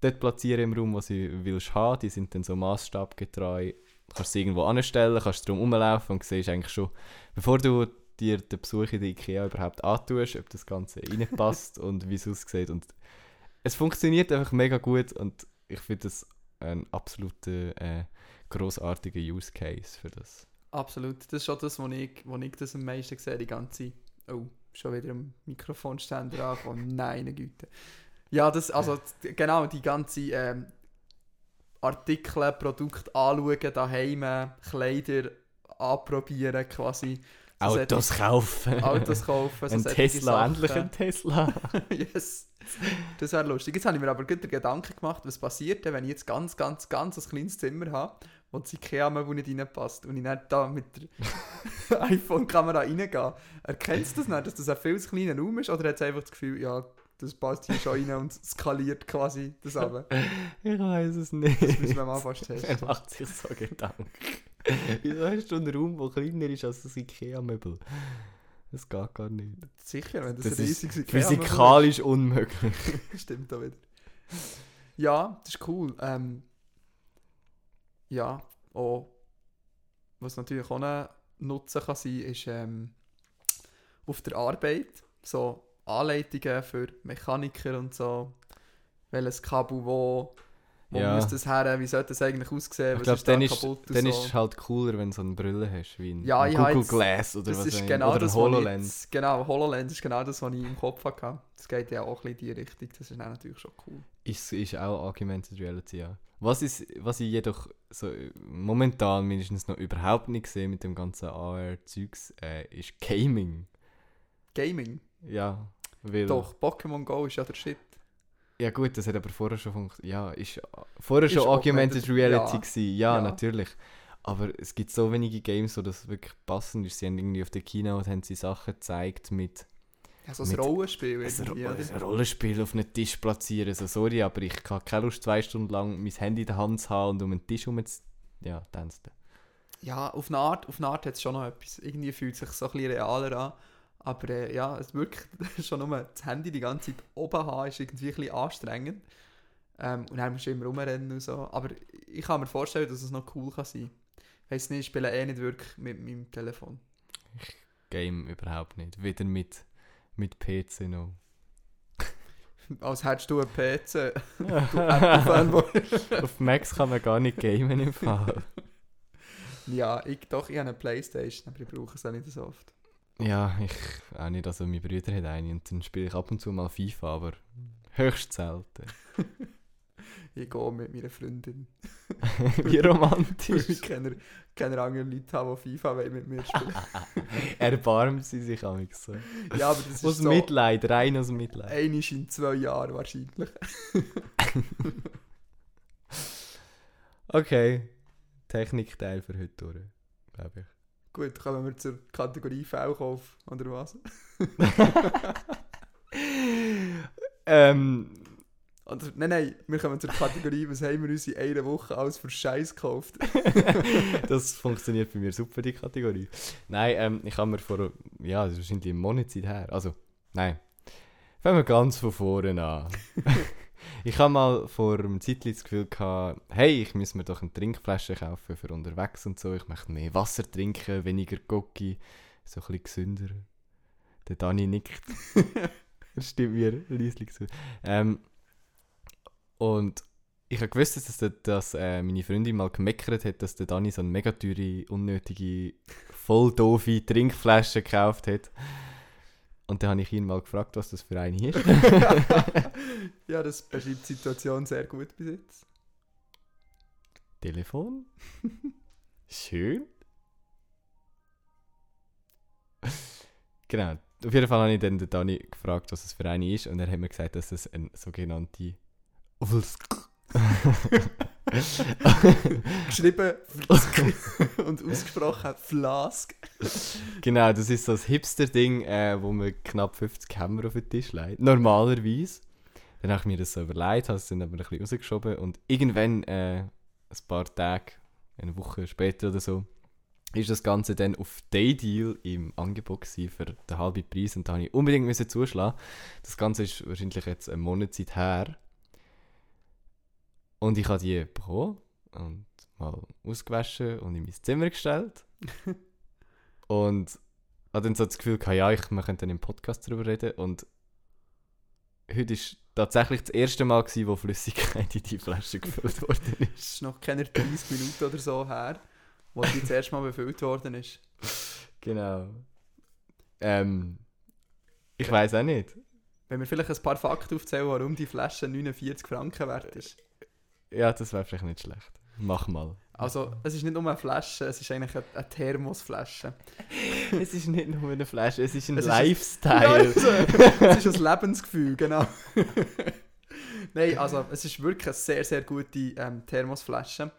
[SPEAKER 1] dort platzieren im Raum, wo sie willst haben. Die sind dann so maßstabgetreu. Du kannst sie irgendwo anstellen, kannst drum rumlaufen und siehst eigentlich schon, bevor du dir den Besuch in der IKEA überhaupt antust, ob das Ganze reinpasst und wie es aussieht. Und es funktioniert einfach mega gut und ich finde das ein absoluter äh, großartiger Use Case für das.
[SPEAKER 2] Absolut. Das ist schon das, wo ich, wo ich das am meisten sehe, die ganze... Oh, schon wieder am Mikrofonständer angekommen. Nein, Güte. Ja, das, also genau, die ganze ähm, Artikel, Produkte anschauen, daheim, Kleider anprobieren quasi. So
[SPEAKER 1] Autos kaufen.
[SPEAKER 2] Autos kaufen. so
[SPEAKER 1] ein
[SPEAKER 2] solche
[SPEAKER 1] Tesla, endlich ein Tesla.
[SPEAKER 2] yes. Das wäre lustig. Jetzt habe ich mir aber gut den Gedanken gemacht, was passiert, wenn ich jetzt ganz, ganz, ganz ein kleines Zimmer habe, wo das Ikea-Möbel nicht reinpasst und ich nicht da mit der iPhone-Kamera reingehe. Erkennst du das nicht, dass das ein viel kleiner Raum ist oder hat es einfach das Gefühl, ja, das passt hier schon rein und skaliert quasi das ab?
[SPEAKER 1] ich weiß es nicht.
[SPEAKER 2] Das müssen wir mal fast
[SPEAKER 1] Er
[SPEAKER 2] testen.
[SPEAKER 1] macht sich so Gedanken. Wieso hast du einen Raum, der kleiner ist als das Ikea-Möbel? Das geht gar nicht.
[SPEAKER 2] Sicher, wenn das,
[SPEAKER 1] Das
[SPEAKER 2] ein
[SPEAKER 1] ist physikalisch unmöglich.
[SPEAKER 2] ist. Stimmt auch wieder. Ja, das ist cool. Ähm, ja, auch, was natürlich auch ein Nutzen kann sein, ist ähm, auf der Arbeit so Anleitungen für Mechaniker und so. Welches Kabel wo, wo
[SPEAKER 1] Ja.
[SPEAKER 2] muss das her, wie sollte das eigentlich aussehen,
[SPEAKER 1] Ich glaube,
[SPEAKER 2] ist da
[SPEAKER 1] dann, ist, dann
[SPEAKER 2] so.
[SPEAKER 1] ist es halt cooler, wenn du so eine Brille hast, wie ein,
[SPEAKER 2] Ja, ich
[SPEAKER 1] Google
[SPEAKER 2] jetzt-
[SPEAKER 1] Glass oder was
[SPEAKER 2] ist genau
[SPEAKER 1] oder
[SPEAKER 2] das, ich
[SPEAKER 1] HoloLens.
[SPEAKER 2] jetzt, genau, HoloLens ist genau das, was ich im Kopf hatte. Das geht ja auch ein bisschen in die Richtung, das ist dann natürlich schon cool.
[SPEAKER 1] Ist, ist auch Augmented Reality, ja. Was, ist, was ich jedoch so äh, momentan mindestens noch überhaupt nicht sehe mit dem ganzen AR-Zeugs, äh, ist Gaming.
[SPEAKER 2] Gaming,
[SPEAKER 1] Ja, weil...
[SPEAKER 2] doch, Pokémon Go ist ja der Shit.
[SPEAKER 1] Ja gut, das hat aber vorher schon funktioniert. Ja, ist vorher schon
[SPEAKER 2] Ist
[SPEAKER 1] Augmented, Reality
[SPEAKER 2] ja.
[SPEAKER 1] gewesen. Ja,
[SPEAKER 2] Ja.
[SPEAKER 1] natürlich. Aber es gibt so wenige Games, wo das wirklich passend ist. Sie haben irgendwie auf der Keynote haben sie Sachen gezeigt mit
[SPEAKER 2] Ja, so ein
[SPEAKER 1] Mit-
[SPEAKER 2] Rollenspiel
[SPEAKER 1] ein,
[SPEAKER 2] irgendwie, oder?
[SPEAKER 1] ein Rollenspiel auf einen Tisch platzieren. So, sorry, aber ich habe keine Lust, zwei Stunden lang mein Handy in der Hand zu haben und um einen Tisch herum zu... Ja, tanzen.
[SPEAKER 2] Ja, auf eine Art, auf eine Art hat es schon noch etwas. Irgendwie fühlt es sich so ein bisschen realer an. Aber äh, ja, es wirklich schon nur das Handy die ganze Zeit oben haben, ist irgendwie ein bisschen anstrengend. Ähm, und dann musst du immer rumrennen und so. Aber ich kann mir vorstellen, dass es noch cool kann sein. Ich weiss nicht, ich spiele eh nicht wirklich mit meinem Telefon.
[SPEAKER 1] Game überhaupt nicht. Weder mit, mit PC noch.
[SPEAKER 2] Als hättest du einen PC. du Apple-Fanboy.
[SPEAKER 1] auf Max kann man gar nicht gamen im Fall.
[SPEAKER 2] ja, ich doch, ich habe eine Playstation, aber ich brauche es auch nicht so oft.
[SPEAKER 1] Ja, ich auch nicht. Also mein Bruder hat eine und dann spiele ich ab und zu mal FIFA, aber höchst selten.
[SPEAKER 2] Ich gehe mit meiner Freundin.
[SPEAKER 1] Wie romantisch.
[SPEAKER 2] ich keine, keine anderen Leute habe, die FIFA mit mir spielen
[SPEAKER 1] Erbarmen sie sich auch so.
[SPEAKER 2] Ja, aber das ist
[SPEAKER 1] Aus
[SPEAKER 2] so
[SPEAKER 1] Mitleid, rein aus Mitleid.
[SPEAKER 2] einmal in zwei Jahren wahrscheinlich.
[SPEAKER 1] Okay. Technikteil für heute durch, glaube ich.
[SPEAKER 2] Gut, kommen wir zur Kategorie V-Kauf, oder was?
[SPEAKER 1] ähm,
[SPEAKER 2] Oder, nein, nein, wir kommen zur Kategorie, was haben wir uns in einer Woche alles für Scheiß gekauft?
[SPEAKER 1] das funktioniert bei mir super, die Kategorie. Nein, ähm, ich habe mir vor, ja, das ist wahrscheinlich eine Monat her. Also, nein. Fangen wir ganz von vorne an. Ich habe mal vor einem Zeitchen das Gefühl gehabt, hey, ich muss mir doch eine Trinkflasche kaufen für unterwegs und so. Ich möchte mehr Wasser trinken, weniger Gocki, so ein bisschen gesünder. Der Dani nickt. er stimmt mir leislich zu. Ähm, und ich habe gewusst, dass, dass, dass äh, meine Freundin mal gemeckert hat, dass der Dani so eine mega teure, unnötige, voll doofe Trinkflasche gekauft hat. Und dann habe ich ihn mal gefragt, was das für eine ist.
[SPEAKER 2] ja, das beschreibt die Situation sehr gut bis jetzt.
[SPEAKER 1] Telefon. Schön. genau. Auf jeden Fall habe ich dann den Dani gefragt, was das für eine ist. Und er hat mir gesagt, dass das eine sogenannte Ulsk
[SPEAKER 2] Geschrieben und ausgesprochen Flask.
[SPEAKER 1] genau, das ist so das Hipster-Ding, äh, wo man knapp 50 Hämmer auf den Tisch legt. Normalerweise. Dann habe ich mir das so überlegt, habe es dann aber ein bisschen rausgeschoben und irgendwann, äh, ein paar Tage, eine Woche später oder so, ist das Ganze dann auf Daydeal im Angebot für den halben Preis und da habe ich unbedingt müssen zuschlagen. Das Ganze ist wahrscheinlich jetzt eine Monatszeit her. Und ich habe die bekommen und mal ausgewaschen und in mein Zimmer gestellt. und habe dann so das Gefühl gehabt, ja, ich, wir können dann im Podcast darüber reden. Und heute ist tatsächlich das erste Mal, gewesen, wo Flüssigkeit in die Flasche gefüllt worden
[SPEAKER 2] Es
[SPEAKER 1] ist.
[SPEAKER 2] ist noch keine 30 Minuten oder so her, wo die das erste Mal befüllt worden ist.
[SPEAKER 1] Genau. Ähm, ich weiß auch nicht.
[SPEAKER 2] Wenn wir vielleicht ein paar Fakten aufzählen, warum die Flasche 49 Franken wert ist.
[SPEAKER 1] Ja, das wäre vielleicht nicht schlecht. Mach mal.
[SPEAKER 2] Also, es ist nicht nur eine Flasche, es ist eigentlich eine, eine Thermosflasche.
[SPEAKER 1] es ist nicht nur eine Flasche, es ist ein
[SPEAKER 2] Es ist-
[SPEAKER 1] Lifestyle.
[SPEAKER 2] Ja, also, es ist ein Lebensgefühl, genau. Nein, also es ist wirklich eine sehr, sehr gute ähm, Thermosflasche.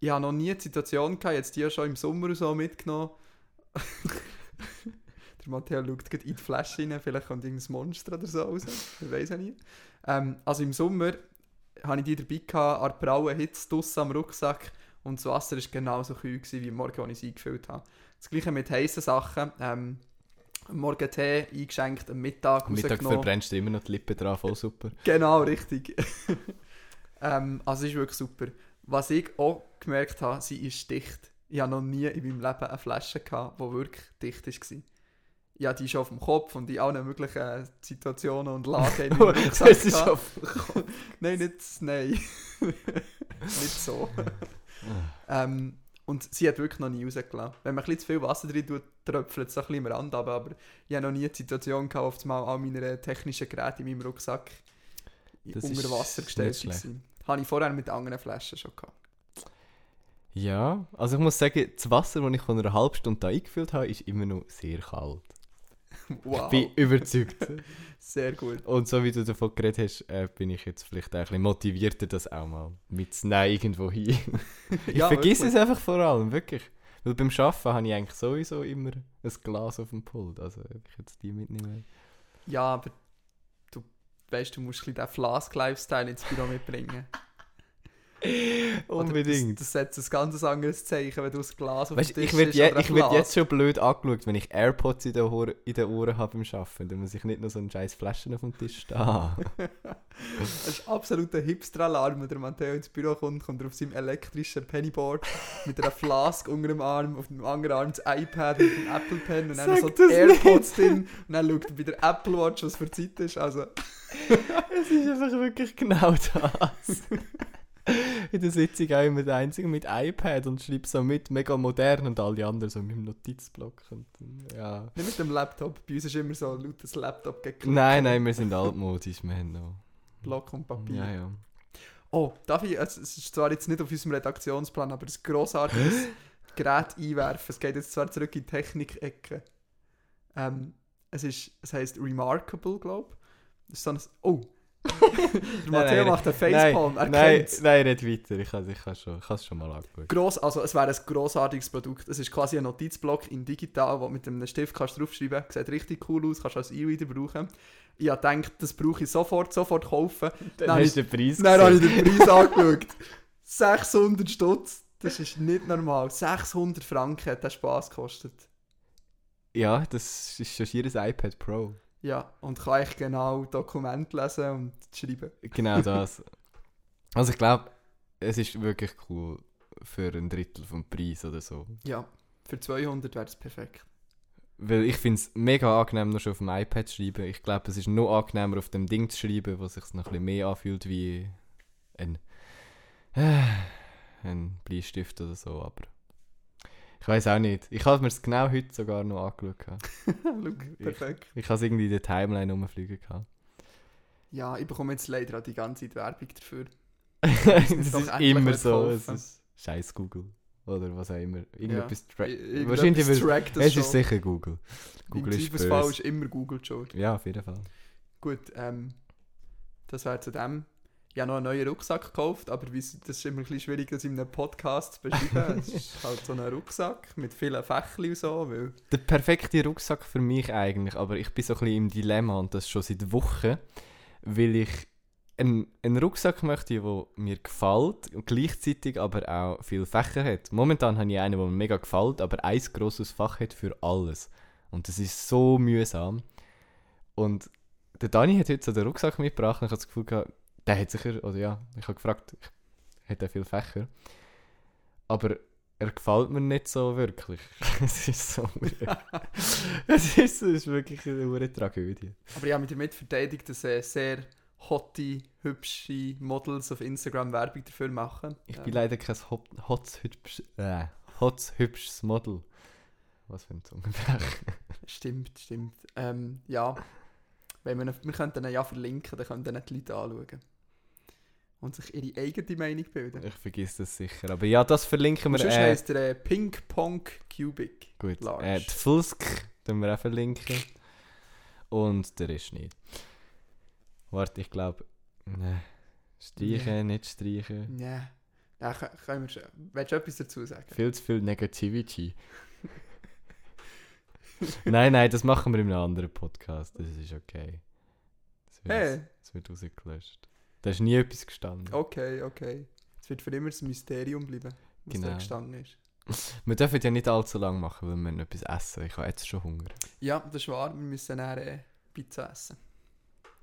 [SPEAKER 2] Ich habe noch nie die Situation gehabt, jetzt die ja schon im Sommer so mitgenommen. Der Matteo schaut gerade in die Flasche rein, vielleicht kommt irgendein Monster oder so raus. Ich weiß ja nicht. Ähm, also im Sommer hatte ich die dabei, gehabt, an der brauen Hitze draussen am Rucksack und das Wasser war genauso kühl gewesen, wie am Morgen, als ich es eingefüllt habe. Das gleiche mit heißen Sachen. Ähm, am Morgen Tee eingeschenkt, am Mittag
[SPEAKER 1] Am Mittag verbrennst du immer noch die Lippen dran, voll super.
[SPEAKER 2] Genau, richtig. ähm, also es ist wirklich super. Was ich auch gemerkt habe, sie ist dicht. Ich habe noch nie in meinem Leben eine Flasche gehabt, die wirklich dicht war. Ja, die ist auf dem Kopf und in allen möglichen Situationen und Lagen Rucksack
[SPEAKER 1] es ist auf
[SPEAKER 2] Nein, nicht, nein. nicht so. ähm, und sie hat wirklich noch nie rausgelassen. Wenn man ein bisschen zu viel Wasser drin tut, tröpfelt es ein bisschen am Rand ab, aber ich habe noch nie die Situation gehabt, auf einmal all meine technischen Geräte in meinem Rucksack
[SPEAKER 1] Das
[SPEAKER 2] unter Wasser gestellt waren. Habe ich vorher mit anderen Flaschen schon gehabt.
[SPEAKER 1] Ja, also ich muss sagen, das Wasser, das ich von einer halben Stunde da eingefüllt habe, ist immer noch sehr kalt.
[SPEAKER 2] Wow,
[SPEAKER 1] Ich bin überzeugt.
[SPEAKER 2] sehr gut.
[SPEAKER 1] Und so wie du davon geredet hast, äh, bin ich jetzt vielleicht auch ein bisschen motivierter, das auch mal mitzunehmen irgendwo hin. ich
[SPEAKER 2] Ja,
[SPEAKER 1] vergiss
[SPEAKER 2] wirklich.
[SPEAKER 1] es einfach vor allem, wirklich. Weil beim Arbeiten habe ich eigentlich sowieso immer ein Glas auf dem Pult. Also ich jetzt die mitnehme.
[SPEAKER 2] Ja, aber du weißt, du musst ein bisschen den Flask-Lifestyle ins Büro mitbringen.
[SPEAKER 1] Unbedingt.
[SPEAKER 2] Das, das setzt ein ganz anderes Zeichen, wenn du ein Glas auf
[SPEAKER 1] Weißt,
[SPEAKER 2] dem Tisch
[SPEAKER 1] ich werde je,
[SPEAKER 2] ein
[SPEAKER 1] ich werd jetzt schon blöd angeschaut, wenn ich AirPods in den, Ohren, in den Ohren habe beim Arbeiten. Dann muss ich nicht noch so einen scheiß Flaschen auf dem Tisch stehen.
[SPEAKER 2] Das ist absolut ein Hipster-Alarm, wenn der Matteo ins Büro kommt, kommt er auf seinem elektrischen Pennyboard mit einer Flask unter dem Arm, auf dem anderen Arm das iPad mit dem Apple Pen und dann
[SPEAKER 1] Sag
[SPEAKER 2] so die AirPods drin und dann schaut er bei der Apple Watch, was für Zeit ist. Also,
[SPEAKER 1] es ist einfach wirklich genau das. in der Sitzung auch immer der Einzige mit iPad und schreibt so mit, mega modern und alle anderen so mit dem Notizblock. Und, ja.
[SPEAKER 2] nicht mit dem Laptop, bei uns ist immer so laut das Laptop gegen
[SPEAKER 1] Nein, nein, wir sind altmodisch, wir haben noch.
[SPEAKER 2] Block und Papier.
[SPEAKER 1] Ja, ja.
[SPEAKER 2] Oh, darf ich, es es ist zwar jetzt nicht auf unserem Redaktionsplan, aber ein grossartiges Gerät einwerfen. Es geht jetzt zwar zurück in die Technik-Ecke. Ähm, es, ist, es heisst Remarkable, glaube ich. Das ist so ein... Oh! Matteo
[SPEAKER 1] nein,
[SPEAKER 2] macht einen Facepalm, er
[SPEAKER 1] nein, nein, red weiter, ich habe es schon, ich schon mal angeschaut.
[SPEAKER 2] Gross, also es wäre ein grossartiges Produkt. Es ist quasi ein Notizblock in digital, wo mit einem Stift kannst draufschreiben kannst. Sieht richtig cool aus, kannst du als E-Reader brauchen. Ich habe gedacht, das brauche ich sofort, sofort kaufen.
[SPEAKER 1] Dann
[SPEAKER 2] Nein,
[SPEAKER 1] hast du den Preis
[SPEAKER 2] Dann habe ich den Preis angeschaut. 600 Stutz. Das ist nicht normal. 600 Franken hat der Spaß gekostet.
[SPEAKER 1] Ja, das ist schon ein iPad Pro.
[SPEAKER 2] Ja, und kann ich genau Dokumente lesen und schreiben.
[SPEAKER 1] Genau das. Also ich glaube, es ist wirklich cool für ein Drittel vom Preis oder so.
[SPEAKER 2] Ja, für 200 wäre es perfekt.
[SPEAKER 1] Weil ich finde es mega angenehm, noch schon auf dem iPad zu schreiben. Ich glaube, es ist noch angenehmer, auf dem Ding zu schreiben, wo sich noch ein bisschen mehr anfühlt wie ein, äh, ein Bleistift oder so. Aber ich weiß auch nicht. Ich habe mir es genau heute sogar noch angeschaut.
[SPEAKER 2] Look, perfekt.
[SPEAKER 1] Ich habe es irgendwie in der Timeline rumfliegen gehabt.
[SPEAKER 2] Ja, ich bekomme jetzt leider auch die ganze Zeit Werbung dafür.
[SPEAKER 1] das
[SPEAKER 2] es
[SPEAKER 1] ist immer so. Es ist scheiß Google. Oder was auch immer. Irgendetwas tra-
[SPEAKER 2] I-
[SPEAKER 1] Wahrscheinlich
[SPEAKER 2] trackt
[SPEAKER 1] es
[SPEAKER 2] schon.
[SPEAKER 1] ist sicher Google. Google
[SPEAKER 2] Im
[SPEAKER 1] ist
[SPEAKER 2] Zweifelsfall
[SPEAKER 1] böse.
[SPEAKER 2] ist immer Google schuld.
[SPEAKER 1] Ja, auf jeden Fall.
[SPEAKER 2] Gut, ähm, das wäre zu dem. Ich habe noch einen neuen Rucksack gekauft, aber wie, das ist immer ein bisschen schwierig, das in einem Podcast zu beschreiben. es ist halt so ein Rucksack mit vielen Fächern und so, weil...
[SPEAKER 1] Der perfekte Rucksack für mich eigentlich, aber ich bin so ein bisschen im Dilemma und das schon seit Wochen, weil ich einen, einen Rucksack möchte, der mir gefällt und gleichzeitig aber auch viele Fächer hat. Momentan habe ich einen, der mir mega gefällt, aber ein grosses Fach hat für alles. Und das ist so mühsam. Und der Dani hat heute so den Rucksack mitgebracht und ich habe das Gefühl gehabt, der hat sicher, oder ja, ich habe gefragt, hat er viele Fächer? Aber er gefällt mir nicht so wirklich. es ist so. es, ist, es ist wirklich eine Tragödie.
[SPEAKER 2] Aber ich habe mich damit verteidigt, dass äh, sehr hotte, hübsche Models auf Instagram Werbung dafür machen.
[SPEAKER 1] Ich bin leider kein hot, hots, hübsch, äh, hots, hübsches Model. Was für ein Zungenbrecher.
[SPEAKER 2] Stimmt, stimmt. Ähm, ja, wenn wir, wir könnten ihn ja verlinken, dann können dann die Leute anschauen. Und sich ihre eigene Meinung bilden.
[SPEAKER 1] Ich vergiss das sicher. Aber ja, das verlinken wir.
[SPEAKER 2] sonst
[SPEAKER 1] Äh,
[SPEAKER 2] heisst er äh, Ping Pong Cubic.
[SPEAKER 1] gut.
[SPEAKER 2] Large.
[SPEAKER 1] Äh, die Fulsk tun wir auch verlinken. Und der ist nicht. Warte, ich glaube. Ne. Streichen, nicht streichen.
[SPEAKER 2] Ja, kö- können wir schon. Willst du etwas dazu sagen?
[SPEAKER 1] Viel zu viel Negativity. nein, nein, das machen wir in einem anderen Podcast. Das ist okay. Das wird,
[SPEAKER 2] Hey,
[SPEAKER 1] das wird rausgelöscht. Da ist nie etwas gestanden.
[SPEAKER 2] okay, okay. Es wird für immer ein Mysterium bleiben, was
[SPEAKER 1] Genau.
[SPEAKER 2] da gestanden ist.
[SPEAKER 1] Wir dürfen ja nicht allzu lang machen, weil wir noch etwas essen. Ich habe jetzt schon Hunger.
[SPEAKER 2] Ja, das ist wahr. Wir müssen dann äh, Pizza essen.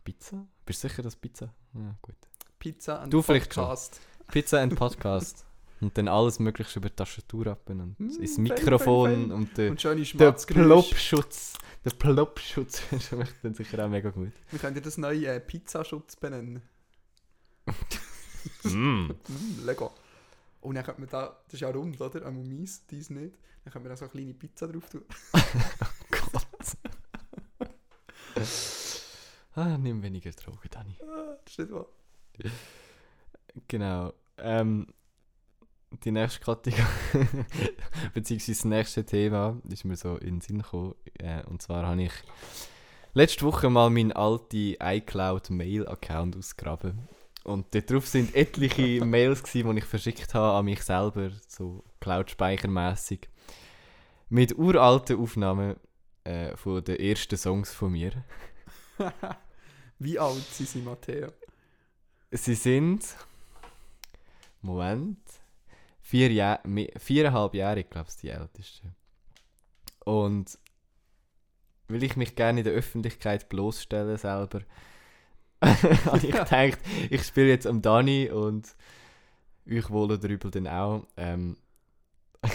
[SPEAKER 1] Pizza? Bist du sicher, dass Pizza? Ja, gut.
[SPEAKER 2] Pizza und
[SPEAKER 1] Du.
[SPEAKER 2] Podcast.
[SPEAKER 1] Pizza and Podcast. und dann alles Mögliche über die Tastatur ab und
[SPEAKER 2] Mm,
[SPEAKER 1] ins
[SPEAKER 2] fein,
[SPEAKER 1] Mikrofon
[SPEAKER 2] fein, fein.
[SPEAKER 1] und der,
[SPEAKER 2] Und schöne
[SPEAKER 1] der. Plopschutz. Der Plopschutz ist dann sicher auch mega gut.
[SPEAKER 2] Wir können ja das neue äh, Pizzaschutz benennen.
[SPEAKER 1] mm.
[SPEAKER 2] Mm, Lego. Und dann könnte man da, das ist ja rund, oder? Einmal meins, dies nicht. Dann können wir da so eine kleine Pizza drauf tun.
[SPEAKER 1] Gott. ah, nimm weniger Drogen, Dani.
[SPEAKER 2] Ah, das ist nicht wahr.
[SPEAKER 1] Genau. Ähm, die nächste Kategorie, beziehungsweise das nächste Thema, ist mir so in den Sinn gekommen. Äh, und zwar habe ich letzte Woche mal meinen alten iCloud-Mail-Account ausgegraben. Und dort drauf sind etliche Mails, gewesen, die ich verschickt habe an mich selber, so Cloud-Speichermässig. Mit uralten Aufnahmen äh, von den ersten Songs von mir.
[SPEAKER 2] Wie alt sind sie, Matteo?
[SPEAKER 1] Sie sind. Moment. Vier Jahr, viereinhalb Jahre, ich glaube, die älteste. Und weil ich mich gerne in der Öffentlichkeit bloßstelle selber, habe ich gedacht, ich spiele jetzt am Dani und euch wohl drüber dann auch. Ähm,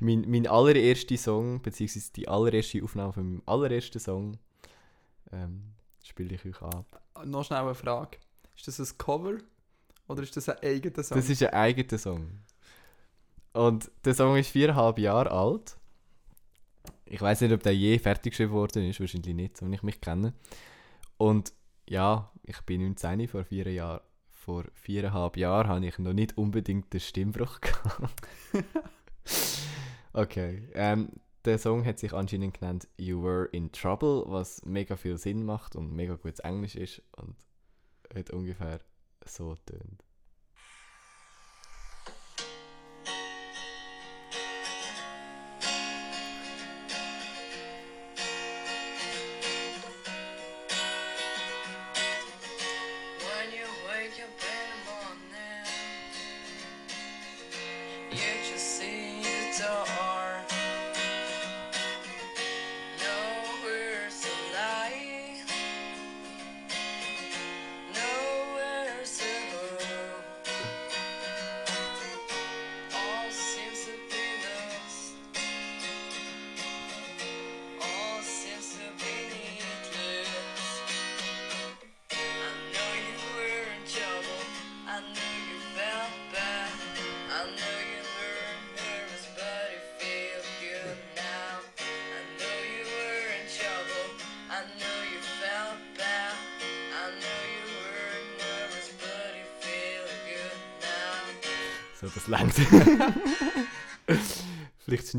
[SPEAKER 1] mein, mein allererster Song, beziehungsweise die allererste Aufnahme von meinem allerersten Song, ähm, spiele ich euch ab.
[SPEAKER 2] Noch schnell eine Frage. Ist das ein Cover? Oder ist das ein eigener Song?
[SPEAKER 1] Das ist ein eigener Song. Und der Song ist viereinhalb Jahre alt. Ich weiß nicht, ob der je fertig geschrieben worden ist, wahrscheinlich nicht, so wie ich mich kenne. Und ja, ich bin 19, vor vier Jahren. Vor viereinhalb Jahren habe ich noch nicht unbedingt den Stimmbruch gehabt. okay, ähm, der Song hat sich anscheinend genannt You Were in Trouble, was mega viel Sinn macht und mega gutes Englisch ist und hat ungefähr so tönt.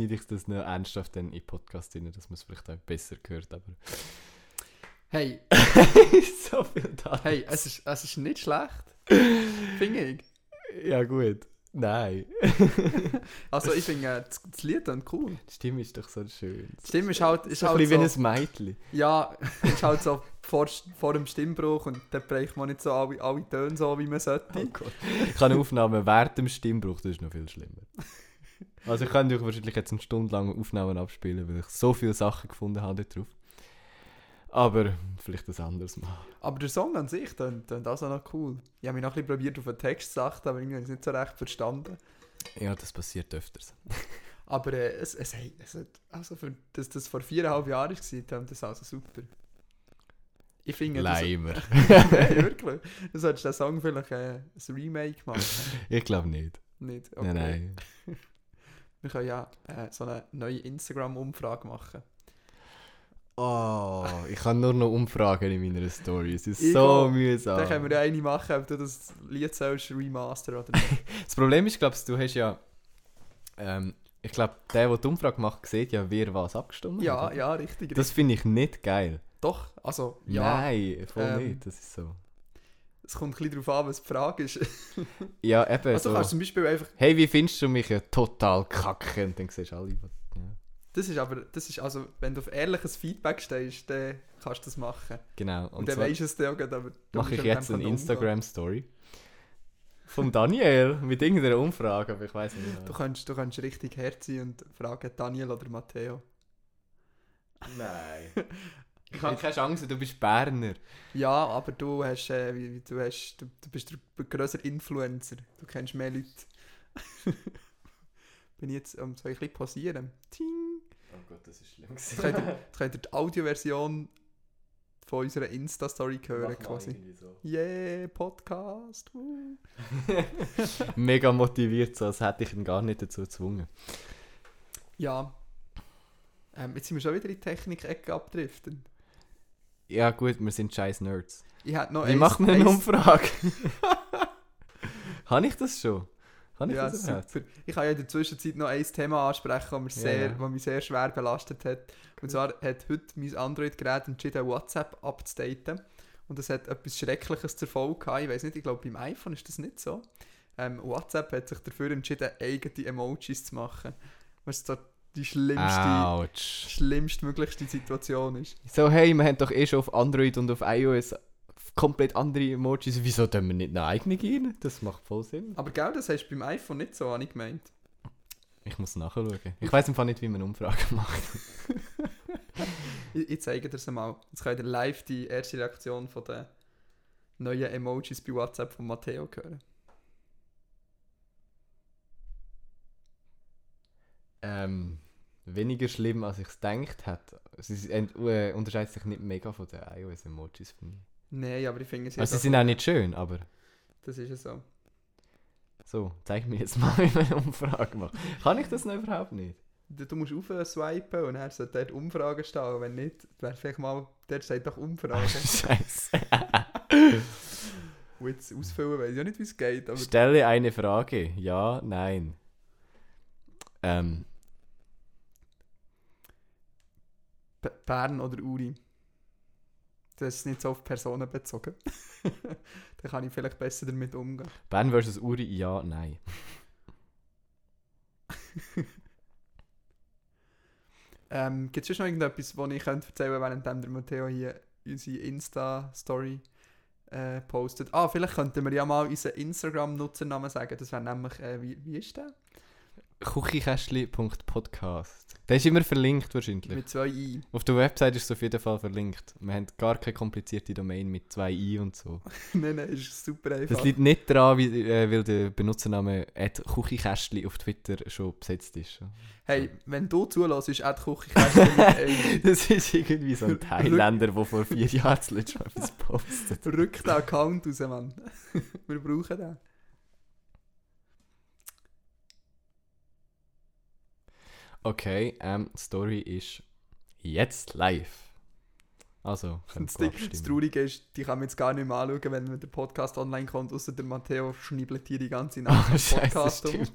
[SPEAKER 1] Schneide ich das noch ernsthaft dann in den Podcast rein, dass man es vielleicht auch besser hört, aber...
[SPEAKER 2] Hey,
[SPEAKER 1] so viel da.
[SPEAKER 2] hey, es ist, es ist nicht schlecht. Finde ich.
[SPEAKER 1] Ja gut. Nein.
[SPEAKER 2] Also ich finde äh, das, Lied dann cool.
[SPEAKER 1] Die Stimme ist doch so schön.
[SPEAKER 2] Die Stimme ist halt, ist
[SPEAKER 1] so ein
[SPEAKER 2] halt
[SPEAKER 1] bisschen
[SPEAKER 2] so,
[SPEAKER 1] wie ein Mädchen.
[SPEAKER 2] ja, ist halt so vor, vor dem Stimmbruch und dann bricht man nicht so alle, alle Töne so, wie man sollte.
[SPEAKER 1] Oh. Ich habe Aufnahme während dem Stimmbruch, das ist noch viel schlimmer. Also ich könnte euch wahrscheinlich jetzt eine Stunde lang Aufnahmen abspielen, weil ich so viele Sachen gefunden habe dort drauf. Aber vielleicht ein anderes Mal.
[SPEAKER 2] Aber der Song an sich, dann, dann das auch noch cool. Ich habe mich noch ein bisschen probiert auf den Text zu achten, aber irgendwie habe ich es nicht so recht verstanden.
[SPEAKER 1] Ja, das passiert öfters.
[SPEAKER 2] Aber äh, es, es, hey, es hat, also für, dass das vor viereinhalb Jahren war, dann das also super. Ich finde das...
[SPEAKER 1] Leimer.
[SPEAKER 2] Nein, wirklich. Du solltest den Song vielleicht äh, ein Remake machen.
[SPEAKER 1] Ich glaube nicht.
[SPEAKER 2] Nicht? Okay.
[SPEAKER 1] Nein, nein.
[SPEAKER 2] Wir können ja äh, so eine neue Instagram-Umfrage machen.
[SPEAKER 1] Oh, ich kann nur noch Umfragen in meiner Story. Es ist
[SPEAKER 2] Ich
[SPEAKER 1] so mühsam.
[SPEAKER 2] Dann können wir eine machen, ob du das Lied sollst remaster oder nicht.
[SPEAKER 1] Das Problem ist, glaube ich, du hast ja. Ähm, ich glaube, der, der die Umfrage macht, sieht ja, wer was abgestimmt hat.
[SPEAKER 2] ja, ja, richtig.
[SPEAKER 1] Das finde ich nicht geil.
[SPEAKER 2] Doch, also, ja.
[SPEAKER 1] Nein, voll
[SPEAKER 2] ähm,
[SPEAKER 1] nicht. Das ist so.
[SPEAKER 2] Es kommt ein bisschen darauf an, was die Frage ist.
[SPEAKER 1] Ja, eben.
[SPEAKER 2] Also, du
[SPEAKER 1] so.
[SPEAKER 2] kannst zum Beispiel einfach.
[SPEAKER 1] Hey, wie findest du mich ja total kacke? Und dann siehst du alle. was- Ja.
[SPEAKER 2] Das ist aber, das ist also, wenn du auf ehrliches Feedback stehst, dann kannst du das machen.
[SPEAKER 1] Genau.
[SPEAKER 2] Und,
[SPEAKER 1] Und,
[SPEAKER 2] dann weisst du es dann auch, gleich, aber du
[SPEAKER 1] mache ich jetzt eine. Instagram-Story. Vom Daniel mit irgendeiner Umfrage, aber ich weiß nicht.
[SPEAKER 2] Du
[SPEAKER 1] mehr.
[SPEAKER 2] kannst, du kannst richtig sein und fragen Daniel oder Matteo.
[SPEAKER 1] Nein. Ich habe keine Chance, du bist Berner.
[SPEAKER 2] Ja, aber du hast, äh, du hast, du, du bist der grösser Influencer. Du kennst mehr Leute. Bin ich jetzt, um, soll ich ein bisschen pausieren? Ting!
[SPEAKER 1] Oh Gott, das ist schlimm.
[SPEAKER 2] Jetzt könnt ihr, jetzt könnt ihr die Audioversion von unserer Insta-Story hören quasi. Yeah, Podcast. Uh.
[SPEAKER 1] Mega motiviert, so als hätte ich ihn gar nicht dazu gezwungen.
[SPEAKER 2] Ja. Ähm, jetzt sind wir schon wieder in die Technik-Ecke abdriften.
[SPEAKER 1] Ja gut, wir sind scheiß Nerds.
[SPEAKER 2] Ich hätte noch
[SPEAKER 1] Wie macht man eine Umfrage? Habe ich das schon? Habe ich
[SPEAKER 2] Ja,
[SPEAKER 1] das
[SPEAKER 2] super. Ich kann ja in der Zwischenzeit noch ein Thema ansprechen, das mich, sehr,
[SPEAKER 1] ja.
[SPEAKER 2] mich sehr schwer belastet hat. Und zwar hat heute mein Android-Gerät entschieden, WhatsApp abzudaten. Und das hat etwas Schreckliches zur Folge gehabt. Ich weiß nicht, ich glaube, beim iPhone ist das nicht so. Ähm, WhatsApp hat sich dafür entschieden, eigene Emojis zu machen. Was so die schlimmste,
[SPEAKER 1] Autsch.
[SPEAKER 2] schlimmste möglichste Situation ist.
[SPEAKER 1] So, hey, wir haben doch eh schon auf Android und auf iOS komplett andere Emojis. Wieso tun wir nicht eine eigene rein? Das macht voll Sinn.
[SPEAKER 2] Aber genau das hast du beim iPhone nicht so, habe ich gemeint.
[SPEAKER 1] Ich muss nachschauen. Ich weiß im Fall nicht, wie man Umfragen macht.
[SPEAKER 2] Ich, ich zeige dir es mal. Jetzt könnt ihr live die erste Reaktion von den neuen Emojis bei WhatsApp von Matteo hören.
[SPEAKER 1] Ähm, weniger schlimm, als ich es gedacht hätte. Ent- äh, unterscheidet sich nicht mega von den iOS-Emojis, finde ich.
[SPEAKER 2] Nein, aber ich finde es
[SPEAKER 1] Also, sie sind auch nicht schön, aber
[SPEAKER 2] Das ist ja so.
[SPEAKER 1] so, zeig mir jetzt mal, wie man eine Umfrage macht. Kann ich das noch überhaupt nicht?
[SPEAKER 2] Du, musst auf swipen und dann sollte dort Umfragen stehen. Wenn nicht, wäre vielleicht mal, dort steht doch Umfragen.
[SPEAKER 1] Scheiße.
[SPEAKER 2] Und jetzt ausfüllen, weiß ich ja nicht, wie es geht.
[SPEAKER 1] Stelle eine Frage. Ja, nein. Ähm,
[SPEAKER 2] B Bern oder Uri. Das ist nicht so auf Personen bezogen. Dann kann ich vielleicht besser damit umgehen.
[SPEAKER 1] Bern versus Uri, ja, nein.
[SPEAKER 2] Ähm, Gibt es schon noch irgendetwas, was ich könnte erzählen könnte, während der Matteo hier unsere Insta-Story äh, postet? Ah, vielleicht könnten wir ja mal unseren Instagram-Nutzernamen sagen. Das wäre nämlich, äh, wie, wie ist der?
[SPEAKER 1] Kuchikästli.podcast. Der ist immer verlinkt wahrscheinlich.
[SPEAKER 2] Mit zwei I.
[SPEAKER 1] Auf der Website ist es auf jeden Fall verlinkt. Wir haben gar keine komplizierte Domain mit zwei i und so.
[SPEAKER 2] nein, nein, ist super einfach.
[SPEAKER 1] Das liegt nicht daran, wie, äh, weil der Benutzername Kuchikästli auf Twitter schon besetzt ist.
[SPEAKER 2] Hey, wenn du zulässt, ist einem
[SPEAKER 1] Das ist irgendwie so ein Thailänder, der vor vier Jahren das letzte Mal etwas postet.
[SPEAKER 2] Rück den Account raus, Mann. Wir brauchen den.
[SPEAKER 1] Okay, ähm, die Story ist jetzt live. Also,
[SPEAKER 2] Das, Ding, das. Traurige ist, die kann man jetzt gar nicht mehr anschauen, wenn der Podcast online kommt, außer der Matteo schnibbelt hier die ganze Nacht im
[SPEAKER 1] scheiße,
[SPEAKER 2] Podcast um.